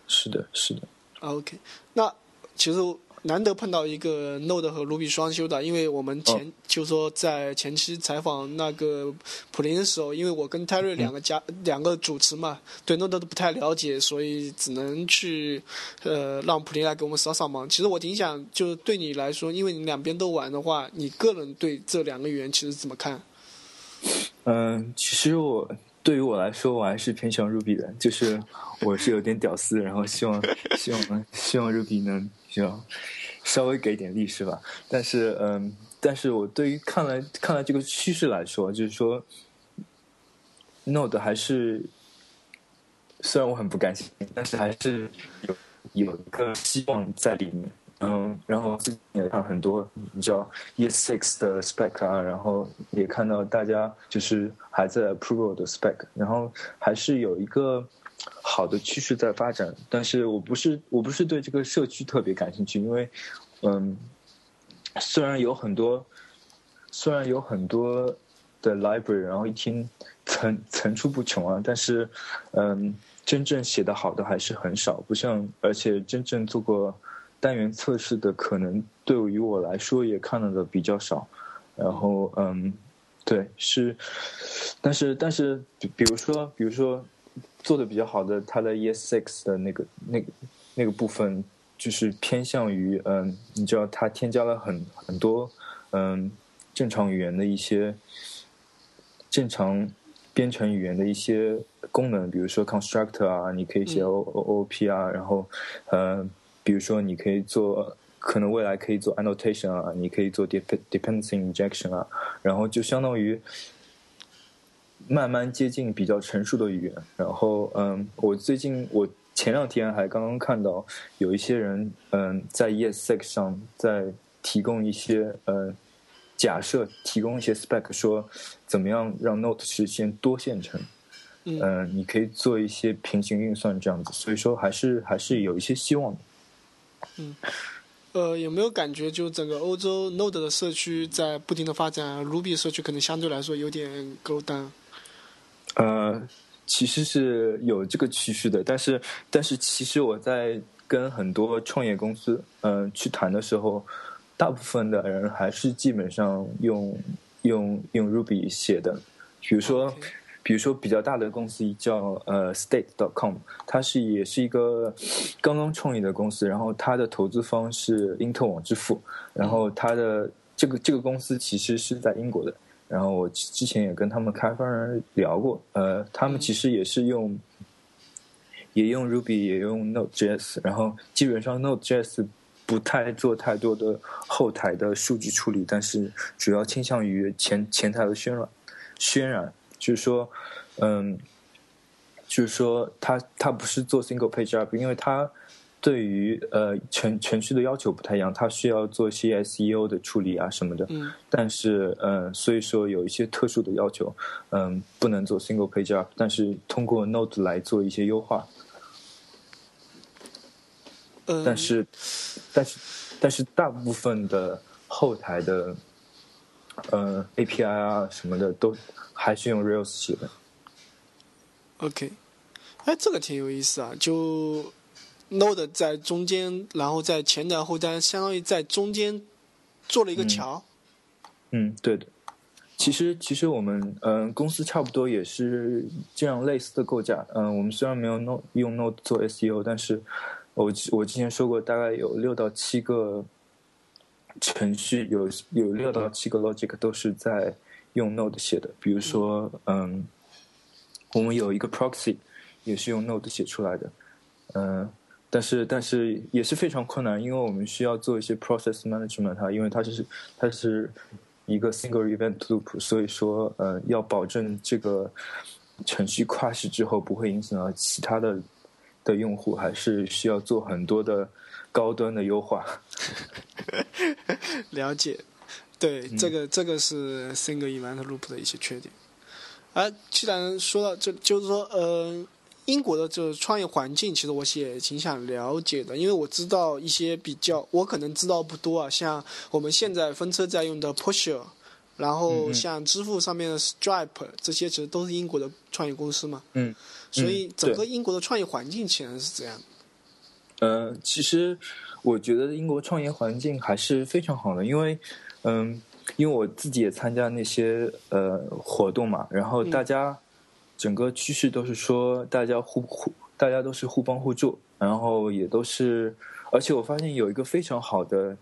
是的，是的。啊 OK，那其实难得碰到一个 Node 和 Ruby 双修的，因为我们前、就是说在前期采访那个普林的时候，因为我跟 Terry 两个加、两个主持嘛，对 Node 都不太了解，所以只能去呃让普林来给我们扫扫盲。其实我挺想，就是对你来说，因为你两边都玩的话，你个人对这两个语言其实怎么看？嗯，其实我对于我来说，我还是偏向 Ruby 的，就是我是有点屌丝，然后希望希望希望 Ruby 能就稍微给点力是吧？但是嗯，但是我对于看来看来这个趋势来说，就是说 Node 还是虽然我很不甘心，但是还是有有一个希望在里面。嗯，然后最近也看很多，你知道 ES6 的 spec 啊，然后也看到大家就是还在 approval 的 spec，然后还是有一个好的趋势在发展。但是我不是我不是对这个社区特别感兴趣，因为嗯，虽然有很多虽然有很多的 library，然后一听层层出不穷啊，但是嗯，真正写的好的还是很少，不像而且真正做过。单元测试的可能对于我来说也看到的比较少，然后嗯，对是，但是但是比比如说比如说做的比较好的，它的 ES6 的那个那个那个部分就是偏向于嗯，你知道它添加了很很多嗯正常语言的一些正常编程语言的一些功能，比如说 constructor 啊，你可以写 O O O P 啊，然后呃。比如说，你可以做，可能未来可以做 annotation 啊，你可以做 dependency injection 啊，然后就相当于慢慢接近比较成熟的语言。然后，嗯，我最近我前两天还刚刚看到有一些人，嗯，在 ESSEC 上在提供一些，呃，假设提供一些 spec，说怎么样让 Note 实现多线程。嗯、呃，你可以做一些平行运算这样子，所以说还是还是有一些希望的。嗯，呃，有没有感觉就整个欧洲 Node 的社区在不停的发展，Ruby 社区可能相对来说有点 go down？呃，其实是有这个趋势的，但是但是其实我在跟很多创业公司嗯、呃、去谈的时候，大部分的人还是基本上用用用 Ruby 写的，比如说。Okay. 比如说，比较大的公司叫呃 State.com，它是也是一个刚刚创业的公司，然后它的投资方是因特网支付，然后它的这个这个公司其实是在英国的，然后我之前也跟他们开发人聊过，呃，他们其实也是用也用 Ruby，也用 Node.js，然后基本上 Node.js 不太做太多的后台的数据处理，但是主要倾向于前前台的渲染。渲染，就是说，嗯，就是说他他不是做 single page app，因为他对于呃程程序的要求不太一样，它需要做一些 SEO 的处理啊什么的。嗯。但是嗯，所以说有一些特殊的要求，嗯，不能做 single page app，但是通过 Node 来做一些优化。嗯。但是，但是，但是大部分的后台的，呃，API 啊什么的都还是用 Rails 写的。OK，哎，这个挺有意思啊！就 Node 在中间，然后在前端后端，相当于在中间做了一个桥。嗯，对的。其实，其实我们嗯公司差不多也是这样类似的构架。嗯，我们虽然没有 Node 用 Node 做 SEO，但是。我我之前说过，大概有六到七个程序，有有六到七个 logic 都是在用 Node 写的。比如说，嗯，我们有一个 proxy 也是用 Node 写出来的。嗯，但是但是也是非常困难，因为我们需要做一些 process management 它，因为它是它是一个 single event loop，所以说呃要保证这个程序跨时之后不会影响到其他的。的用户还是需要做很多的高端的优化。了解，对，这个这个是 single event loop 的一些缺点。啊既然说到这，就是说，呃，英国的这个创业环境，其实我也挺想了解的，因为我知道一些比较，我可能知道不多啊，像我们现在分车在用的 Pusher，然后像支付上面的 Stripe，这些其实都是英国的创业公司嘛。嗯。所以整个英国的创业环境其实是这样。呃，其实我觉得英国创业环境还是非常好的，因为嗯，因为我自己也参加那些呃活动嘛，然后大家整个趋势都是说大家互互，大家都是互帮互助，然后也都是，而且我发现有一个非常好的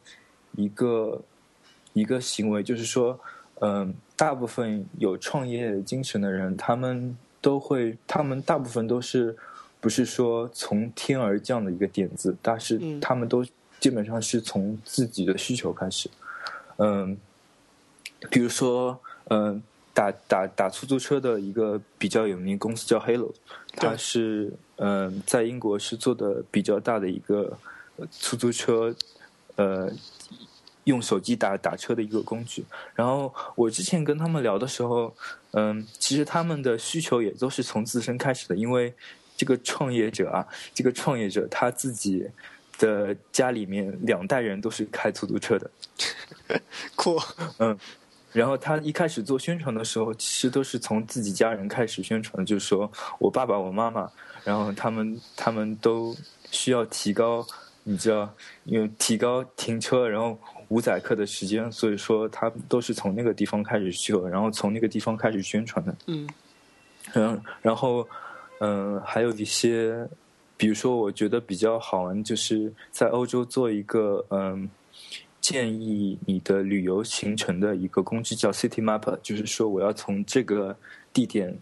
一个一个行为，就是说嗯，大部分有创业精神的人，他们。都会，他们大部分都是，不是说从天而降的一个点子，但是他们都基本上是从自己的需求开始。嗯，比如说，嗯，打打打出租车的一个比较有名公司叫 Hello，它是嗯在英国是做的比较大的一个出租车，呃。用手机打打车的一个工具，然后我之前跟他们聊的时候，嗯，其实他们的需求也都是从自身开始的，因为这个创业者啊，这个创业者他自己的家里面两代人都是开出租车的，酷，嗯，然后他一开始做宣传的时候，其实都是从自己家人开始宣传，就是说我爸爸我妈妈，然后他们他们都需要提高，你知道，因为提高停车，然后。五载客的时间，所以说他都是从那个地方开始修，然后从那个地方开始宣传的。嗯，嗯，然后，嗯，还有一些，比如说，我觉得比较好玩，就是在欧洲做一个嗯，建议你的旅游行程的一个工具，叫 City Map，就是说我要从这个地点，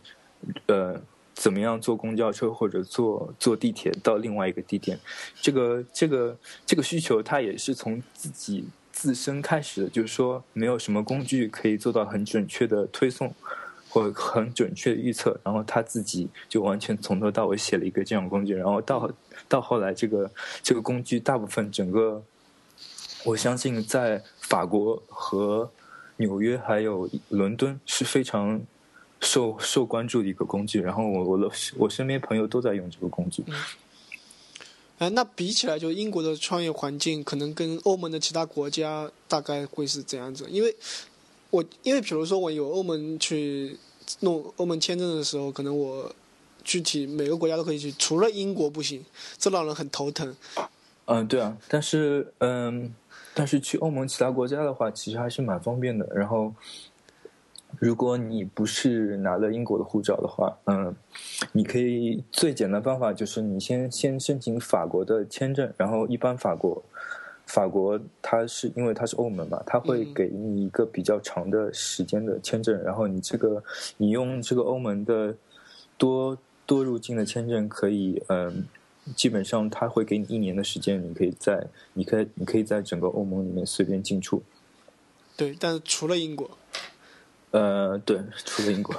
呃。怎么样坐公交车或者坐坐地铁到另外一个地点？这个这个这个需求，它也是从自己自身开始的。就是说，没有什么工具可以做到很准确的推送，或很准确的预测。然后他自己就完全从头到尾写了一个这样工具。然后到到后来，这个这个工具大部分整个，我相信在法国和纽约还有伦敦是非常。受受关注的一个工具，然后我我的我身边朋友都在用这个工具。哎，那比起来，就英国的创业环境，可能跟欧盟的其他国家大概会是怎样子？因为，我因为比如说我有欧盟去弄欧盟签证的时候，可能我具体每个国家都可以去，除了英国不行，这让人很头疼。嗯，对啊，但是嗯，但是去欧盟其他国家的话，其实还是蛮方便的。然后。如果你不是拿了英国的护照的话，嗯，你可以最简单方法就是你先先申请法国的签证，然后一般法国，法国它是因为它是欧盟嘛，它会给你一个比较长的时间的签证，然后你这个你用这个欧盟的多多入境的签证可以，嗯，基本上他会给你一年的时间，你可以在你可以你可以在整个欧盟里面随便进出。对，但是除了英国。呃，对，除了英国，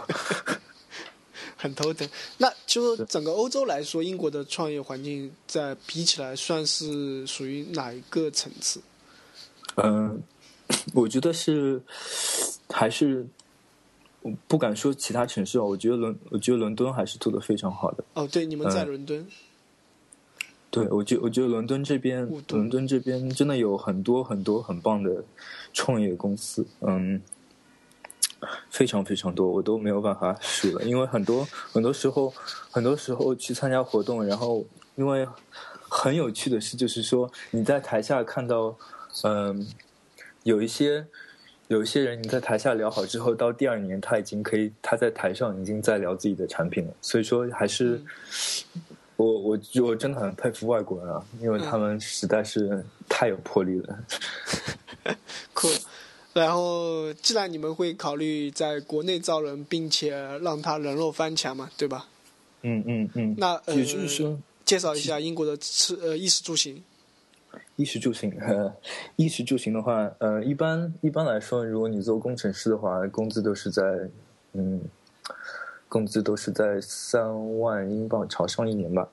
很头疼。那就整个欧洲来说，英国的创业环境在比起来算是属于哪一个层次？嗯，我觉得是还是我不敢说其他城市哦，我觉得伦，我觉得伦敦还是做的非常好的。哦，对，你们在伦敦。对，我觉我觉得伦敦这边，伦敦这边真的有很多很多很棒的创业公司，嗯，非常非常多，我都没有办法数了。因为很多很多时候，很多时候去参加活动，然后因为很有趣的是，就是说你在台下看到，嗯，有一些有一些人你在台下聊好之后，到第二年他已经可以他在台上已经在聊自己的产品了，所以说还是。我我我真的很佩服外国人啊，因为他们实在是太有魄力了。酷，然后既然你们会考虑在国内招人，并且让他人肉翻墙嘛，对吧？嗯嗯嗯。那呃，也就是说，介绍一下英国的吃呃衣食住行。衣食住行，衣食住行的话，呃，一般一般来说，如果你做工程师的话，工资都是在嗯。工资都是在三万英镑朝上一年吧。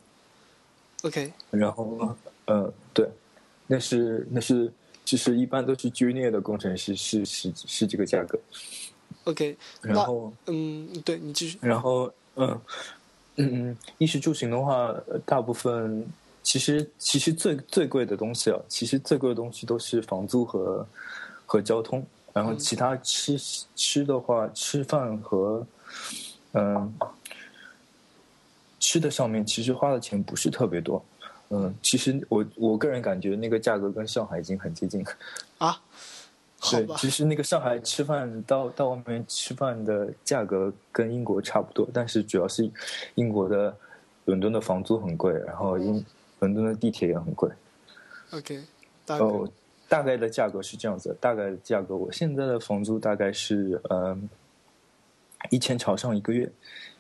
OK。然后，嗯，对，那是那是，就是一般都是 junior 的工程师是是是这个价格。OK。然后，嗯，对你继续。然后，嗯嗯嗯，衣食住行的话，大部分其实其实最最贵的东西啊，其实最贵的东西都是房租和和交通。然后其他吃吃的话，吃饭和。嗯，吃的上面其实花的钱不是特别多。嗯，其实我我个人感觉那个价格跟上海已经很接近。啊，对，其实那个上海吃饭到到外面吃饭的价格跟英国差不多，但是主要是英国的伦敦的房租很贵，然后英伦敦的地铁也很贵。OK，哦，大概的价格是这样子，大概的价格，我现在的房租大概是嗯。一千朝上一个月，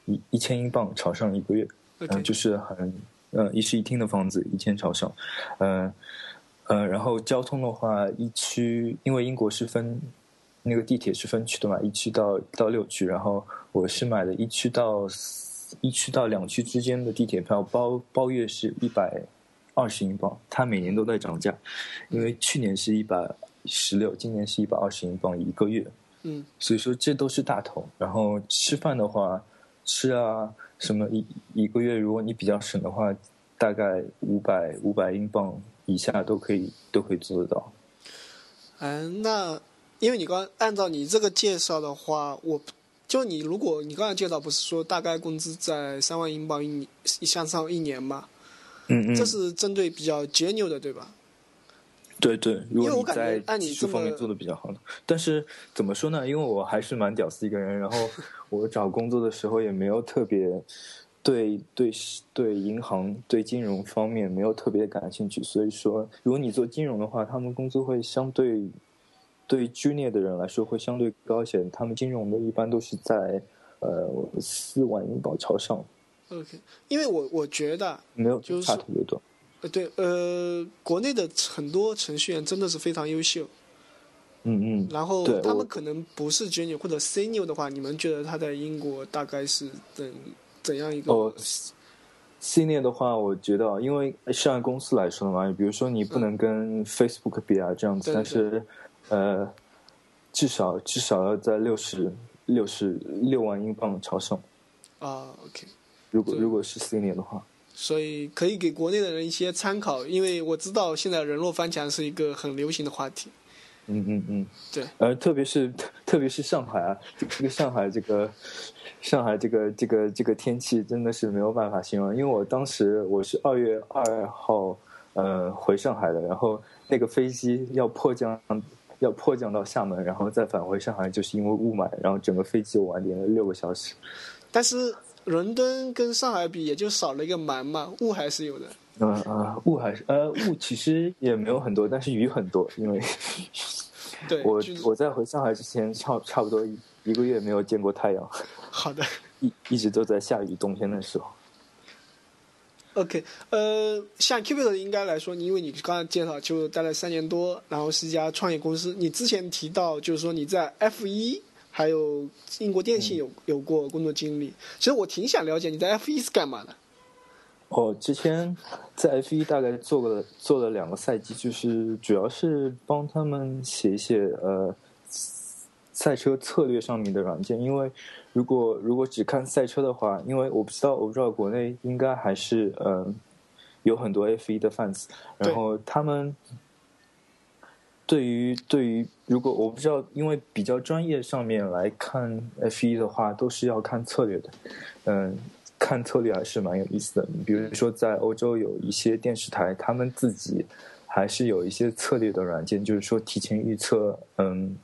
一一千英镑朝上一个月，嗯，就是很，嗯，一室一厅的房子，一千朝上，嗯，呃，然后交通的话，一区，因为英国是分，那个地铁是分区的嘛，一区到到六区，然后我是买的一区到一区到两区之间的地铁票，包包月是一百二十英镑，它每年都在涨价，因为去年是一百十六，今年是一百二十英镑一个月。嗯，所以说这都是大头。然后吃饭的话，吃啊什么一一个月，如果你比较省的话，大概五百五百英镑以下都可以都可以做得到。嗯，那因为你刚按照你这个介绍的话，我就你如果你刚才介绍不是说大概工资在三万英镑一年向上一年嘛？嗯嗯，这是针对比较节纽的，对吧？对对，如果你在技术方面做的比较好的，但是怎么说呢？因为我还是蛮屌丝一个人，然后 我找工作的时候也没有特别对对对银行对金融方面没有特别感兴趣，所以说如果你做金融的话，他们工资会相对对 junior 的人来说会相对高一些，他们金融的一般都是在呃四万英镑朝上。OK，因为我我觉得没有差特别多。呃，对，呃，国内的很多程序员真的是非常优秀，嗯嗯，然后他们可能不是 junior 或者 senior 的话，你们觉得他在英国大概是怎怎样一个？哦，senior 的话，我觉得，因为像公司来说的嘛，比如说你不能跟 Facebook 比啊这样子，但是呃，至少至少要在六十六十六万英镑朝上。啊，OK，如果如果是 senior 的话。所以可以给国内的人一些参考，因为我知道现在人肉翻墙是一个很流行的话题。嗯嗯嗯，对。呃，特别是 特别是上海啊，这个上海这个上海这个这个这个天气真的是没有办法形容。因为我当时我是二月二号呃回上海的，然后那个飞机要迫降要迫降到厦门，然后再返回上海，就是因为雾霾，然后整个飞机晚点了六个小时。但是。伦敦跟上海比，也就少了一个霾嘛，雾还是有的。嗯啊，雾还是呃雾其实也没有很多，但是雨很多，因为对我我在回上海之前，差差不多一个月没有见过太阳。好的，一一直都在下雨，冬天的时候。OK，呃，像的应该来说，因为你刚才介绍就待了三年多，然后是一家创业公司。你之前提到就是说你在 F 一还有英国电信有有过工作经历。其实我挺想了解你在 F 一是干嘛的。哦，之前在 F 一大概做了做了两个赛季，就是主要是帮他们写一写呃赛车策略上面的软件。因为如果如果只看赛车的话，因为我不知道我不知道国内应该还是嗯。有很多 F 一的 fans，然后他们对于对于如果我不知道，因为比较专业上面来看 F 一的话，都是要看策略的。嗯，看策略还是蛮有意思的。比如说，在欧洲有一些电视台，他们自己还是有一些策略的软件，就是说提前预测，嗯，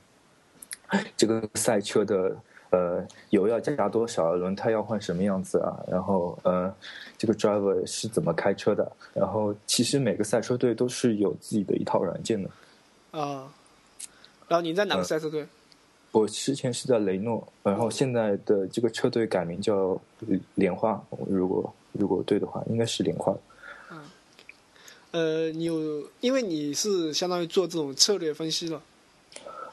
这个赛车的。呃，油要加多少？轮胎要换什么样子啊？然后，呃，这个 driver 是怎么开车的？然后，其实每个赛车队都是有自己的一套软件的。啊，然后你在哪个赛车队？我之前是在雷诺，然后现在的这个车队改名叫莲花。如果如果对的话，应该是莲花。嗯，呃，你有，因为你是相当于做这种策略分析了。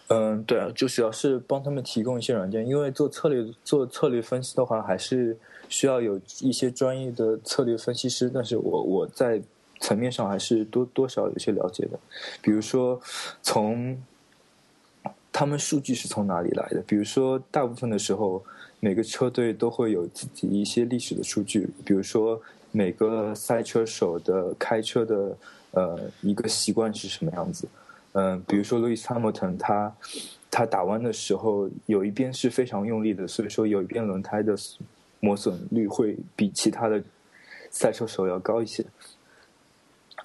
嗯，对啊，就主要是帮他们提供一些软件，因为做策略做策略分析的话，还是需要有一些专业的策略分析师。但是我我在层面上还是多多少有些了解的，比如说从他们数据是从哪里来的？比如说大部分的时候，每个车队都会有自己一些历史的数据，比如说每个赛车手的开车的呃一个习惯是什么样子。嗯，比如说路易斯·汉密尔顿，他他打弯的时候有一边是非常用力的，所以说有一边轮胎的磨损率会比其他的赛车手要高一些。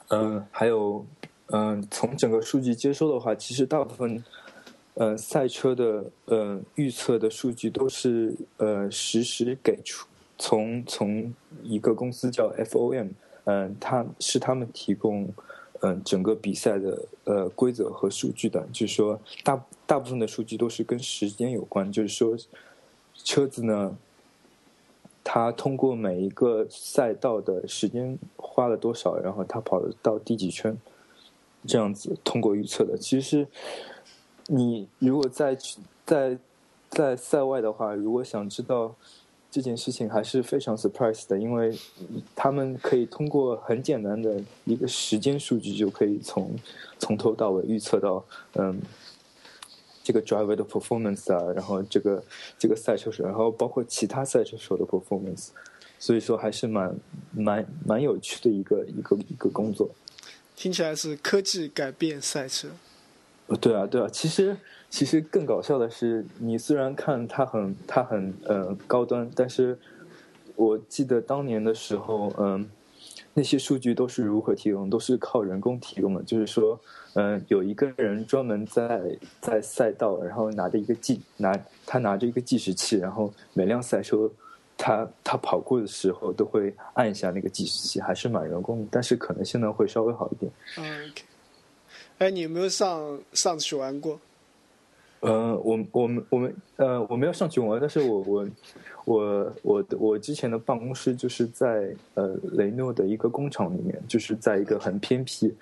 嗯，还有，嗯，从整个数据接收的话，其实大部分，呃，赛车的呃预测的数据都是呃实时给出，从从一个公司叫 FOM，嗯，它是他们提供。嗯，整个比赛的呃规则和数据的，就是说大大部分的数据都是跟时间有关，就是说车子呢，他通过每一个赛道的时间花了多少，然后他跑了到第几圈，这样子通过预测的。其实你如果在在在赛外的话，如果想知道。这件事情还是非常 surprise 的，因为他们可以通过很简单的一个时间数据，就可以从从头到尾预测到，嗯，这个 driver 的 performance 啊，然后这个这个赛车手，然后包括其他赛车手的 performance，所以说还是蛮蛮蛮有趣的一个一个一个工作。听起来是科技改变赛车。呃，对啊，对啊，其实。其实更搞笑的是，你虽然看它很它很呃高端，但是我记得当年的时候，嗯，那些数据都是如何提供，都是靠人工提供的。就是说，嗯，有一个人专门在在赛道，然后拿着一个计拿他拿着一个计时器，然后每辆赛车他他跑过的时候都会按一下那个计时器，还是蛮人工的。但是可能性能会稍微好一点。OK，哎，你有没有上上去玩过？呃，我我们我们呃，我没有上去玩，但是我我我我我之前的办公室就是在呃雷诺的一个工厂里面，就是在一个很偏僻、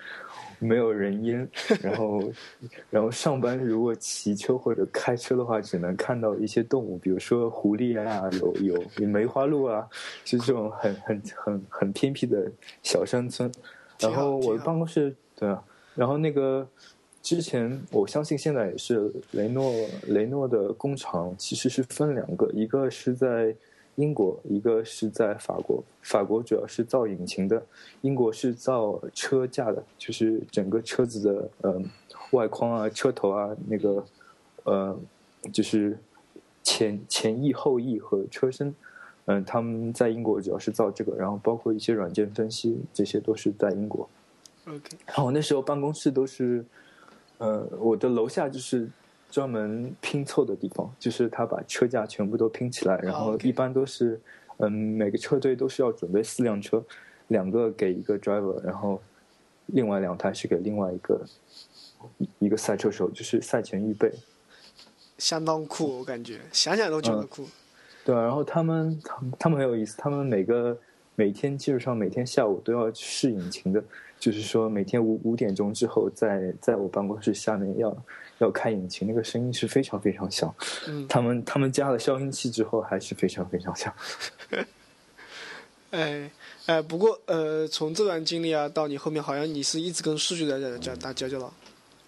没有人烟，然后 然后上班如果骑车或者开车的话，只能看到一些动物，比如说狐狸啊，有有有梅花鹿啊，是这种很很很很偏僻的小山村。然后我的办公室对啊，然后那个。之前我相信现在也是雷诺雷诺的工厂其实是分两个，一个是在英国，一个是在法国。法国主要是造引擎的，英国是造车架的，就是整个车子的呃外框啊、车头啊那个呃就是前前翼、后翼和车身，嗯，他们在英国主要是造这个，然后包括一些软件分析，这些都是在英国。OK，然后那时候办公室都是。呃，我的楼下就是专门拼凑的地方，就是他把车架全部都拼起来，然后一般都是，嗯，每个车队都是要准备四辆车，两个给一个 driver，然后另外两台是给另外一个一个赛车手，就是赛前预备。相当酷，我感觉想想都觉得酷。对啊，然后他们他们他们很有意思，他们每个每天基本上每天下午都要试引擎的，就是说每天五五点钟之后，在在我办公室下面要要开引擎，那个声音是非常非常小。嗯，他们他们加了消音器之后，还是非常非常小。哎哎，不过呃，从这段经历啊，到你后面好像你是一直跟数据在在打交道了。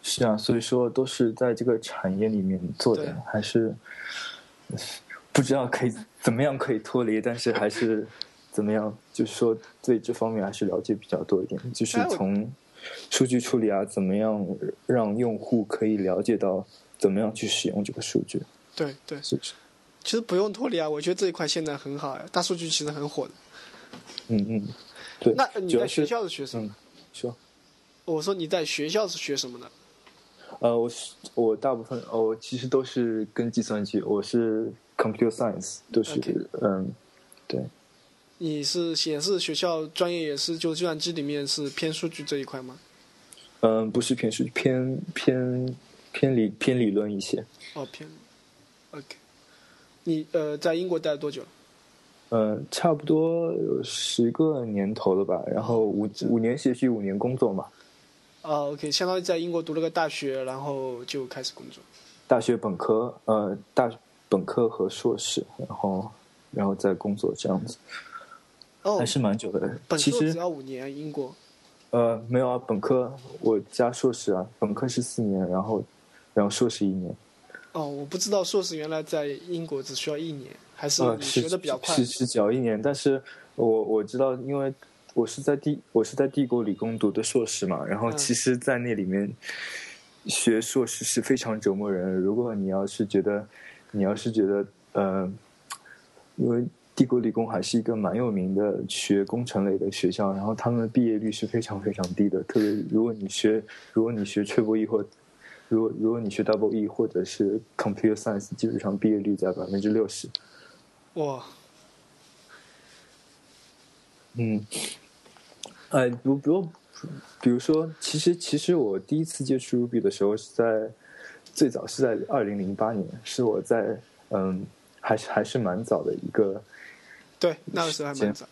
是啊，所以说都是在这个产业里面做的，还是不知道可以怎么样可以脱离，但是还是怎么样，就是说对这方面还是了解比较多一点，就是从数据处理啊，怎么样让用户可以了解到怎么样去使用这个数据。对对，是不是？其实不用脱离啊，我觉得这一块现在很好呀，大数据其实很火的。嗯嗯，对。那你在学校是学什么？说，我说你在学校是学什么的？呃，我是我大部分哦，其实都是跟计算机，我是 computer science，都是嗯，对。你是显示学校专业也是就计算机里面是偏数据这一块吗？嗯，不是偏数据，偏偏偏理偏理论一些。哦，偏，OK。你呃，在英国待了多久？嗯，差不多有十个年头了吧，然后五五年学习，五年工作嘛。哦，OK，相当于在英国读了个大学，然后就开始工作。大学本科，呃，大本科和硕士，然后然后再工作这样子。哦，还是蛮久的。本科只要五年，英国。呃，没有啊，本科我加硕士啊，本科是四年，然后然后硕士一年。哦，我不知道硕士原来在英国只需要一年。还是学的比较快，是是只要一年，但是我我知道，因为我是在帝我是在帝国理工读的硕士嘛，然后其实，在那里面学硕士是非常折磨人。如果你要是觉得，你要是觉得，呃，因为帝国理工还是一个蛮有名的学工程类的学校，然后他们的毕业率是非常非常低的，特别如果你学如果你学 Triple E 或如果如果你学 Double E 或者是 Computer Science，基本上毕业率在百分之六十。哇，嗯，哎，如比如，比如说，其实其实我第一次接触 Ruby 的时候是在最早是在二零零八年，是我在嗯，还是还是蛮早的一个，对，那个时候还蛮早。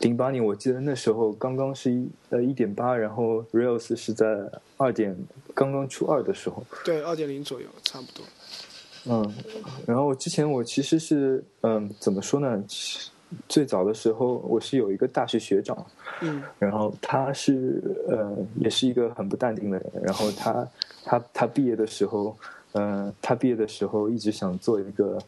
零八年我记得那时候刚刚是一呃一点八，然后 Rails 是在二点刚刚出二的时候，对，二点零左右，差不多。嗯，然后之前我其实是嗯，怎么说呢？最早的时候我是有一个大学学长，嗯，然后他是呃，也是一个很不淡定的人。然后他他他毕业的时候，嗯，他毕业的时候一直想做一个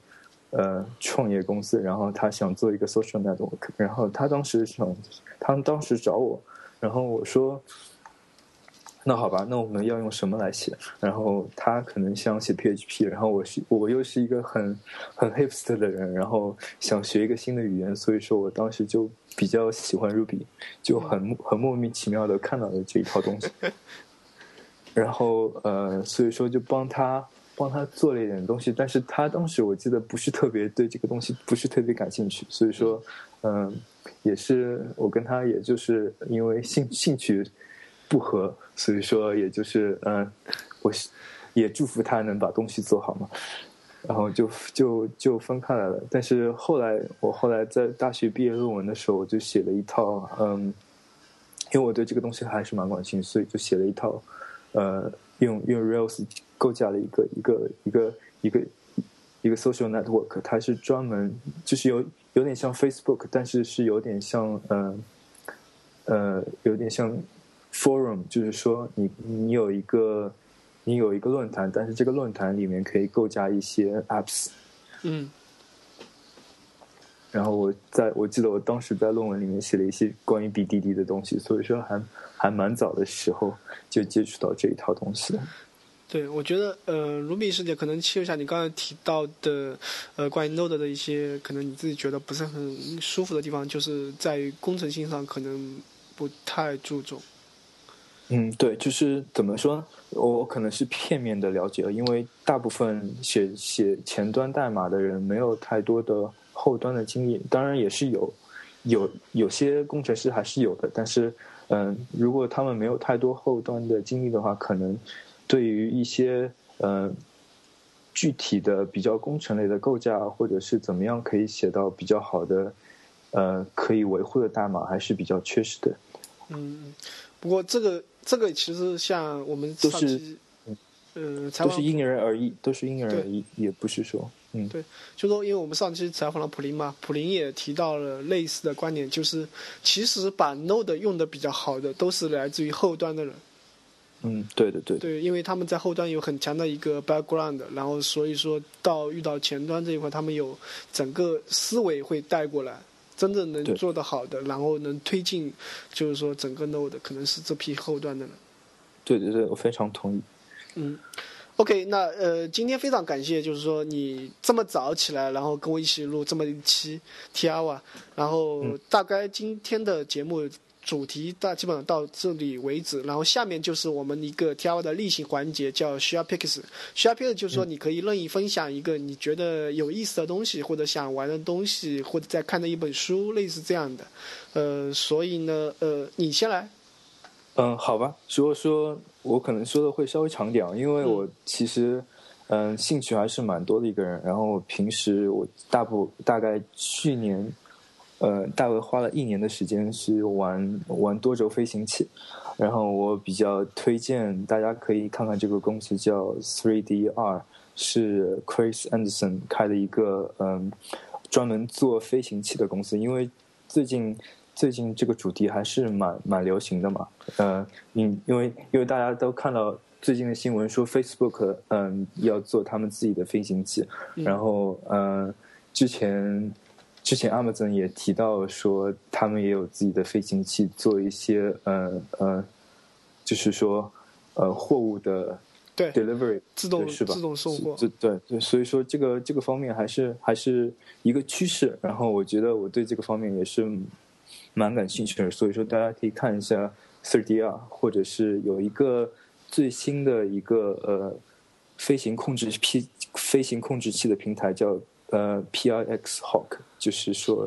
呃创业公司，然后他想做一个 social network。然后他当时想，他当时找我，然后我说。那好吧，那我们要用什么来写？然后他可能想写 PHP，然后我是我又是一个很很 hipster 的人，然后想学一个新的语言，所以说我当时就比较喜欢 Ruby，就很很莫名其妙的看到了这一套东西，然后呃，所以说就帮他帮他做了一点东西，但是他当时我记得不是特别对这个东西不是特别感兴趣，所以说嗯，也是我跟他也就是因为兴兴趣。不合，所以说也就是嗯，我也祝福他能把东西做好嘛，然后就就就分开来了。但是后来我后来在大学毕业论文的时候，我就写了一套嗯，因为我对这个东西还是蛮感兴趣，所以就写了一套呃，用用 Rails 构架了一个一个一个一个一个 social network，它是专门就是有有点像 Facebook，但是是有点像嗯呃有点像。Forum 就是说，你你有一个你有一个论坛，但是这个论坛里面可以构架一些 apps。嗯。然后我在我记得我当时在论文里面写了一些关于 BDD 的东西，所以说还还蛮早的时候就接触到这一套东西。对，我觉得呃，Ruby 世界可能切入一下你刚才提到的呃关于 Node 的一些可能你自己觉得不是很舒服的地方，就是在于工程性上可能不太注重。嗯，对，就是怎么说，我可能是片面的了解，因为大部分写写前端代码的人没有太多的后端的经验，当然也是有，有有些工程师还是有的，但是，嗯，如果他们没有太多后端的经历的话，可能对于一些嗯具体的比较工程类的构架，或者是怎么样可以写到比较好的。呃可以维护的代码还是比较缺失的。嗯，不过这个这个其实像我们都是，嗯，都是因人而异，都是因人而异，也不是说，嗯，对，就说因为我们上期采访了普林嘛，普林也提到了类似的观点，就是其实把 Node 用的比较好的都是来自于后端的人。嗯，对的，对。对，因为他们在后端有很强的一个 background，然后所以说到遇到前端这一块，他们有整个思维会带过来，真正能做得好的，然后能推进，就是说整个 node 可能是这批后端的人。对对对，我非常同意。嗯，OK，那呃，今天非常感谢，就是说你这么早起来，然后跟我一起录这么一期 T R 啊，然后大概今天的节目。主题大基本上到这里为止，然后下面就是我们一个 T R 的例行环节，叫 Share Picks。Share Picks 就是说你可以任意分享一个你觉得有意思的东西，或者想玩的东西，或者在看的一本书，类似这样的。呃，所以呢，呃，你先来。嗯，好吧。如果说我可能说的会稍微长点，因为我其实嗯兴趣还是蛮多的一个人，然后平时我大部大概去年。呃，大概花了一年的时间是玩玩多轴飞行器，然后我比较推荐大家可以看看这个公司叫 Three D R，是 Chris Anderson 开的一个嗯专门做飞行器的公司，因为最近最近这个主题还是蛮蛮流行的嘛，呃，因因为因为大家都看到最近的新闻说 Facebook 嗯要做他们自己的飞行器，然后嗯之前。之前 Amazon 也提到说，他们也有自己的飞行器，做一些呃呃，就是说呃货物的对 delivery 自动是吧？自动送货。对对对，所以说这个这个方面还是还是一个趋势。然后我觉得我对这个方面也是蛮感兴趣的，所以说大家可以看一下 3DR，或者是有一个最新的一个呃飞行控制 P 飞行控制器的平台叫。呃，PIX Hawk 就是说，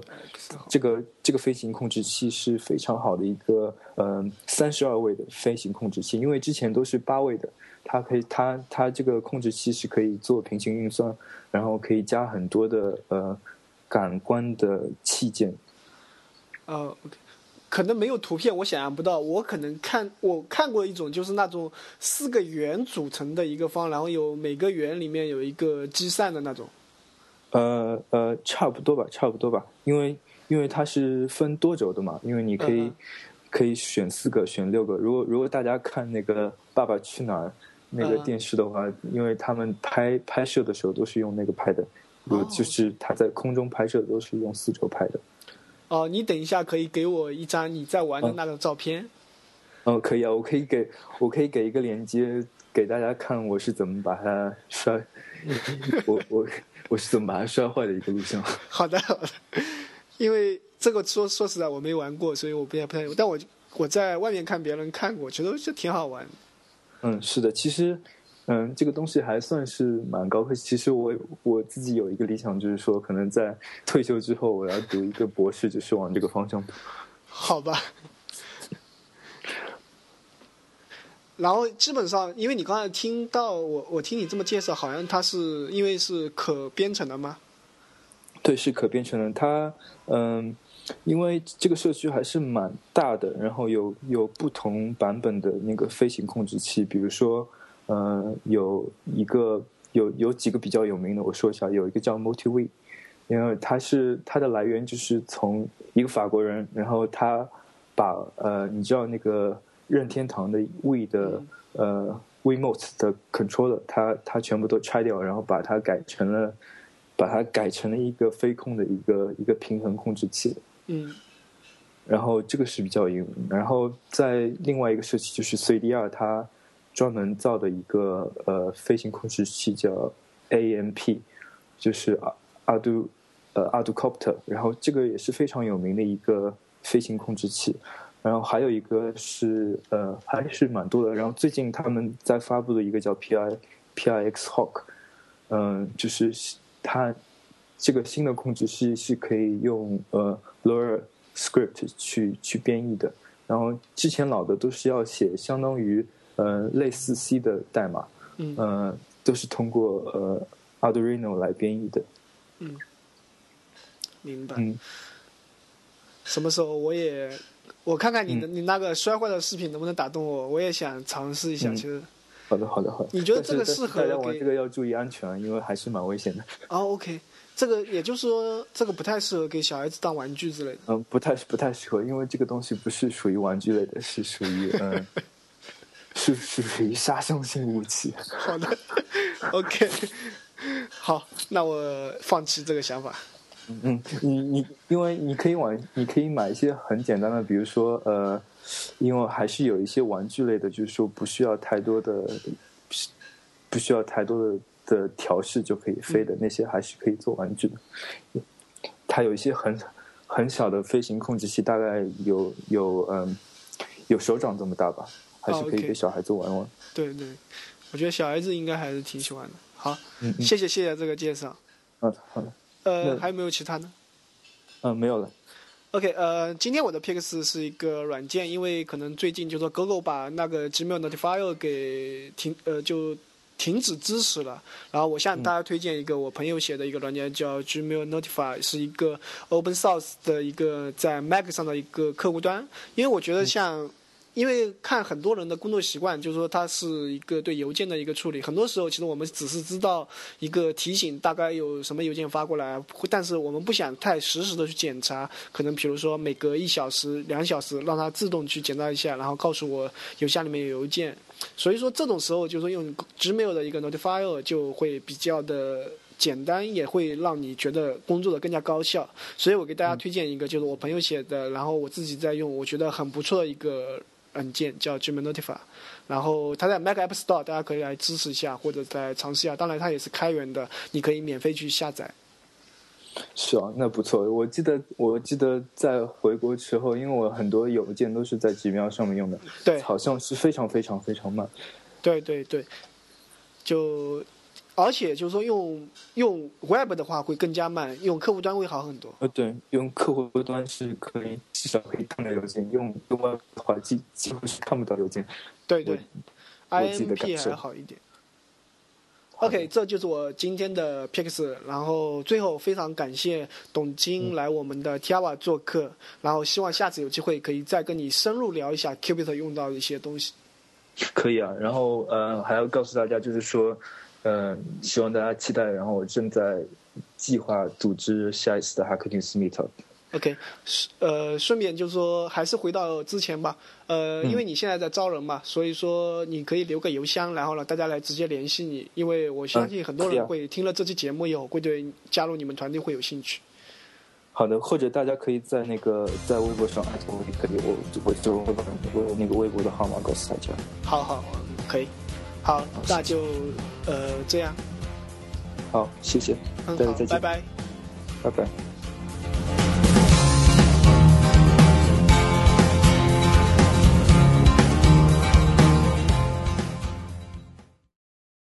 这个这个飞行控制器是非常好的一个呃三十二位的飞行控制器，因为之前都是八位的，它可以它它这个控制器是可以做平行运算，然后可以加很多的呃感官的器件。呃，可能没有图片，我想象不到。我可能看我看过一种，就是那种四个圆组成的一个方，然后有每个圆里面有一个积散的那种。呃呃，差不多吧，差不多吧，因为因为它是分多轴的嘛，因为你可以可以选四个，选六个。如果如果大家看那个《爸爸去哪儿》那个电视的话，因为他们拍拍摄的时候都是用那个拍的，有就是他在空中拍摄都是用四轴拍的。哦，你等一下可以给我一张你在玩的那个照片。哦，可以啊，我可以给我可以给一个链接给大家看，我是怎么把它摔，我我。我是怎么把它摔坏的一个录像？好的，好的。因为这个说说实在我没玩过，所以我不太不太。但我我在外面看别人看过，觉得这挺好玩。嗯，是的，其实，嗯，这个东西还算是蛮高科技。其实我我自己有一个理想，就是说，可能在退休之后，我要读一个博士，就是往这个方向。好吧。然后基本上，因为你刚才听到我，我听你这么介绍，好像它是因为是可编程的吗？对，是可编程的。它嗯，因为这个社区还是蛮大的，然后有有不同版本的那个飞行控制器，比如说嗯，有一个有有几个比较有名的，我说一下，有一个叫 MultiV，因为它是它的来源就是从一个法国人，然后他把呃，你知道那个。任天堂的 We 的呃 WeMote 的 controller，它它全部都拆掉，然后把它改成了，把它改成了一个飞控的一个一个平衡控制器。嗯。然后这个是比较有名。然后在另外一个设计就是 CDR，它专门造的一个呃飞行控制器叫 AMP，就是阿阿杜呃阿杜 copter，然后这个也是非常有名的一个飞行控制器。然后还有一个是呃还是蛮多的，然后最近他们在发布的一个叫 P I P I X Hawk，嗯，就是它这个新的控制器是可以用呃 Lua Script 去去编译的，然后之前老的都是要写相当于呃类似 C 的代码，嗯，都是通过呃 Arduino 来编译的，嗯，明白。嗯。什么时候我也我看看你的、你那个摔坏的视频能不能打动我，我也想尝试一下。嗯其实好的，好的，好的。你觉得这个适合大家玩给这个要注意安全，因为还是蛮危险的。啊，OK，这个也就是说这个不太适合给小孩子当玩具之类的。嗯，不太不太适合，因为这个东西不是属于玩具类的，是属于嗯，是是属于杀伤性武器。好的，OK，好，那我放弃这个想法。嗯，你你因为你可以玩，你可以买一些很简单的，比如说呃，因为还是有一些玩具类的，就是说不需要太多的，不需要太多的的调试就可以飞的、那些，还是可以做玩具的。它有一些很很小的飞行控制器，大概有有嗯有手掌这么大吧，还是可以给小孩子玩玩。对对，我觉得小孩子应该还是挺喜欢的。好，嗯嗯谢谢谢谢这个介绍。嗯，好的，呃，还有没有其他呢嗯，没有了。？OK，呃，今天我的 Pix 是一个软件，因为可能最近就说 Google 把那个 Gmail Notifier 给停呃就停止支持了。然后我向大家推荐一个我朋友写的一个软件，叫 Gmail Notify，是一个 Open Source 的一个在 Mac 上的一个客户端。因为我觉得像因为看很多人的工作习惯，就是说它是一个对邮件的一个处理。很多时候，其实我们只是知道一个提醒，大概有什么邮件发过来，但是我们不想太实时的去检查。可能比如说每隔一小时、两小时，让它自动去检查一下，然后告诉我邮箱里面有邮件。所以说这种时候，就是用 Gmail 的一个 Notifier 就会比较的。简单也会让你觉得工作的更加高效，所以我给大家推荐一个，就是我朋友写的，然后我自己在用，我觉得很不错的一个软件，叫 Gmail Notify。然后它在 Mac App Store，大家可以来支持一下，或者来尝试一下。当然，它也是开源的，你可以免费去下载。是啊，那不错。我记得，我记得在回国之后，因为我很多邮件都是在 Gmail 上面用的，对好像是非常非常非常慢。对对对，就而且就是说用用 Web 的话会更加慢，用客户端会好很多。呃，对，用客户端是可以至少可以看到邮件，用用 Web 的话几几乎是看不到邮件。对对，IMP 受还好一点。OK，这就是我今天的 Pix，然后最后非常感谢董金来我们的 Tiawa 做客，然后希望下次有机会可以再跟你深入聊一下 Qubit 用到的一些东西。可以啊，然后呃，还要告诉大家，就是说，呃，希望大家期待。然后我正在计划组织下一次的 Hacking Meetup。OK，是呃，顺便就是说，还是回到之前吧。呃，因为你现在在招人嘛，所以说你可以留个邮箱，然后呢，大家来直接联系你。因为我相信很多人会听了这期节目以后，会对加入你们团队会有兴趣。好的，或者大家可以在那个在微博上艾特我，也可以，我我就会把我那个微博的号码告诉大家。好好，可以，好，那就，呃，这样。好，谢谢。嗯，再见。拜拜。拜拜。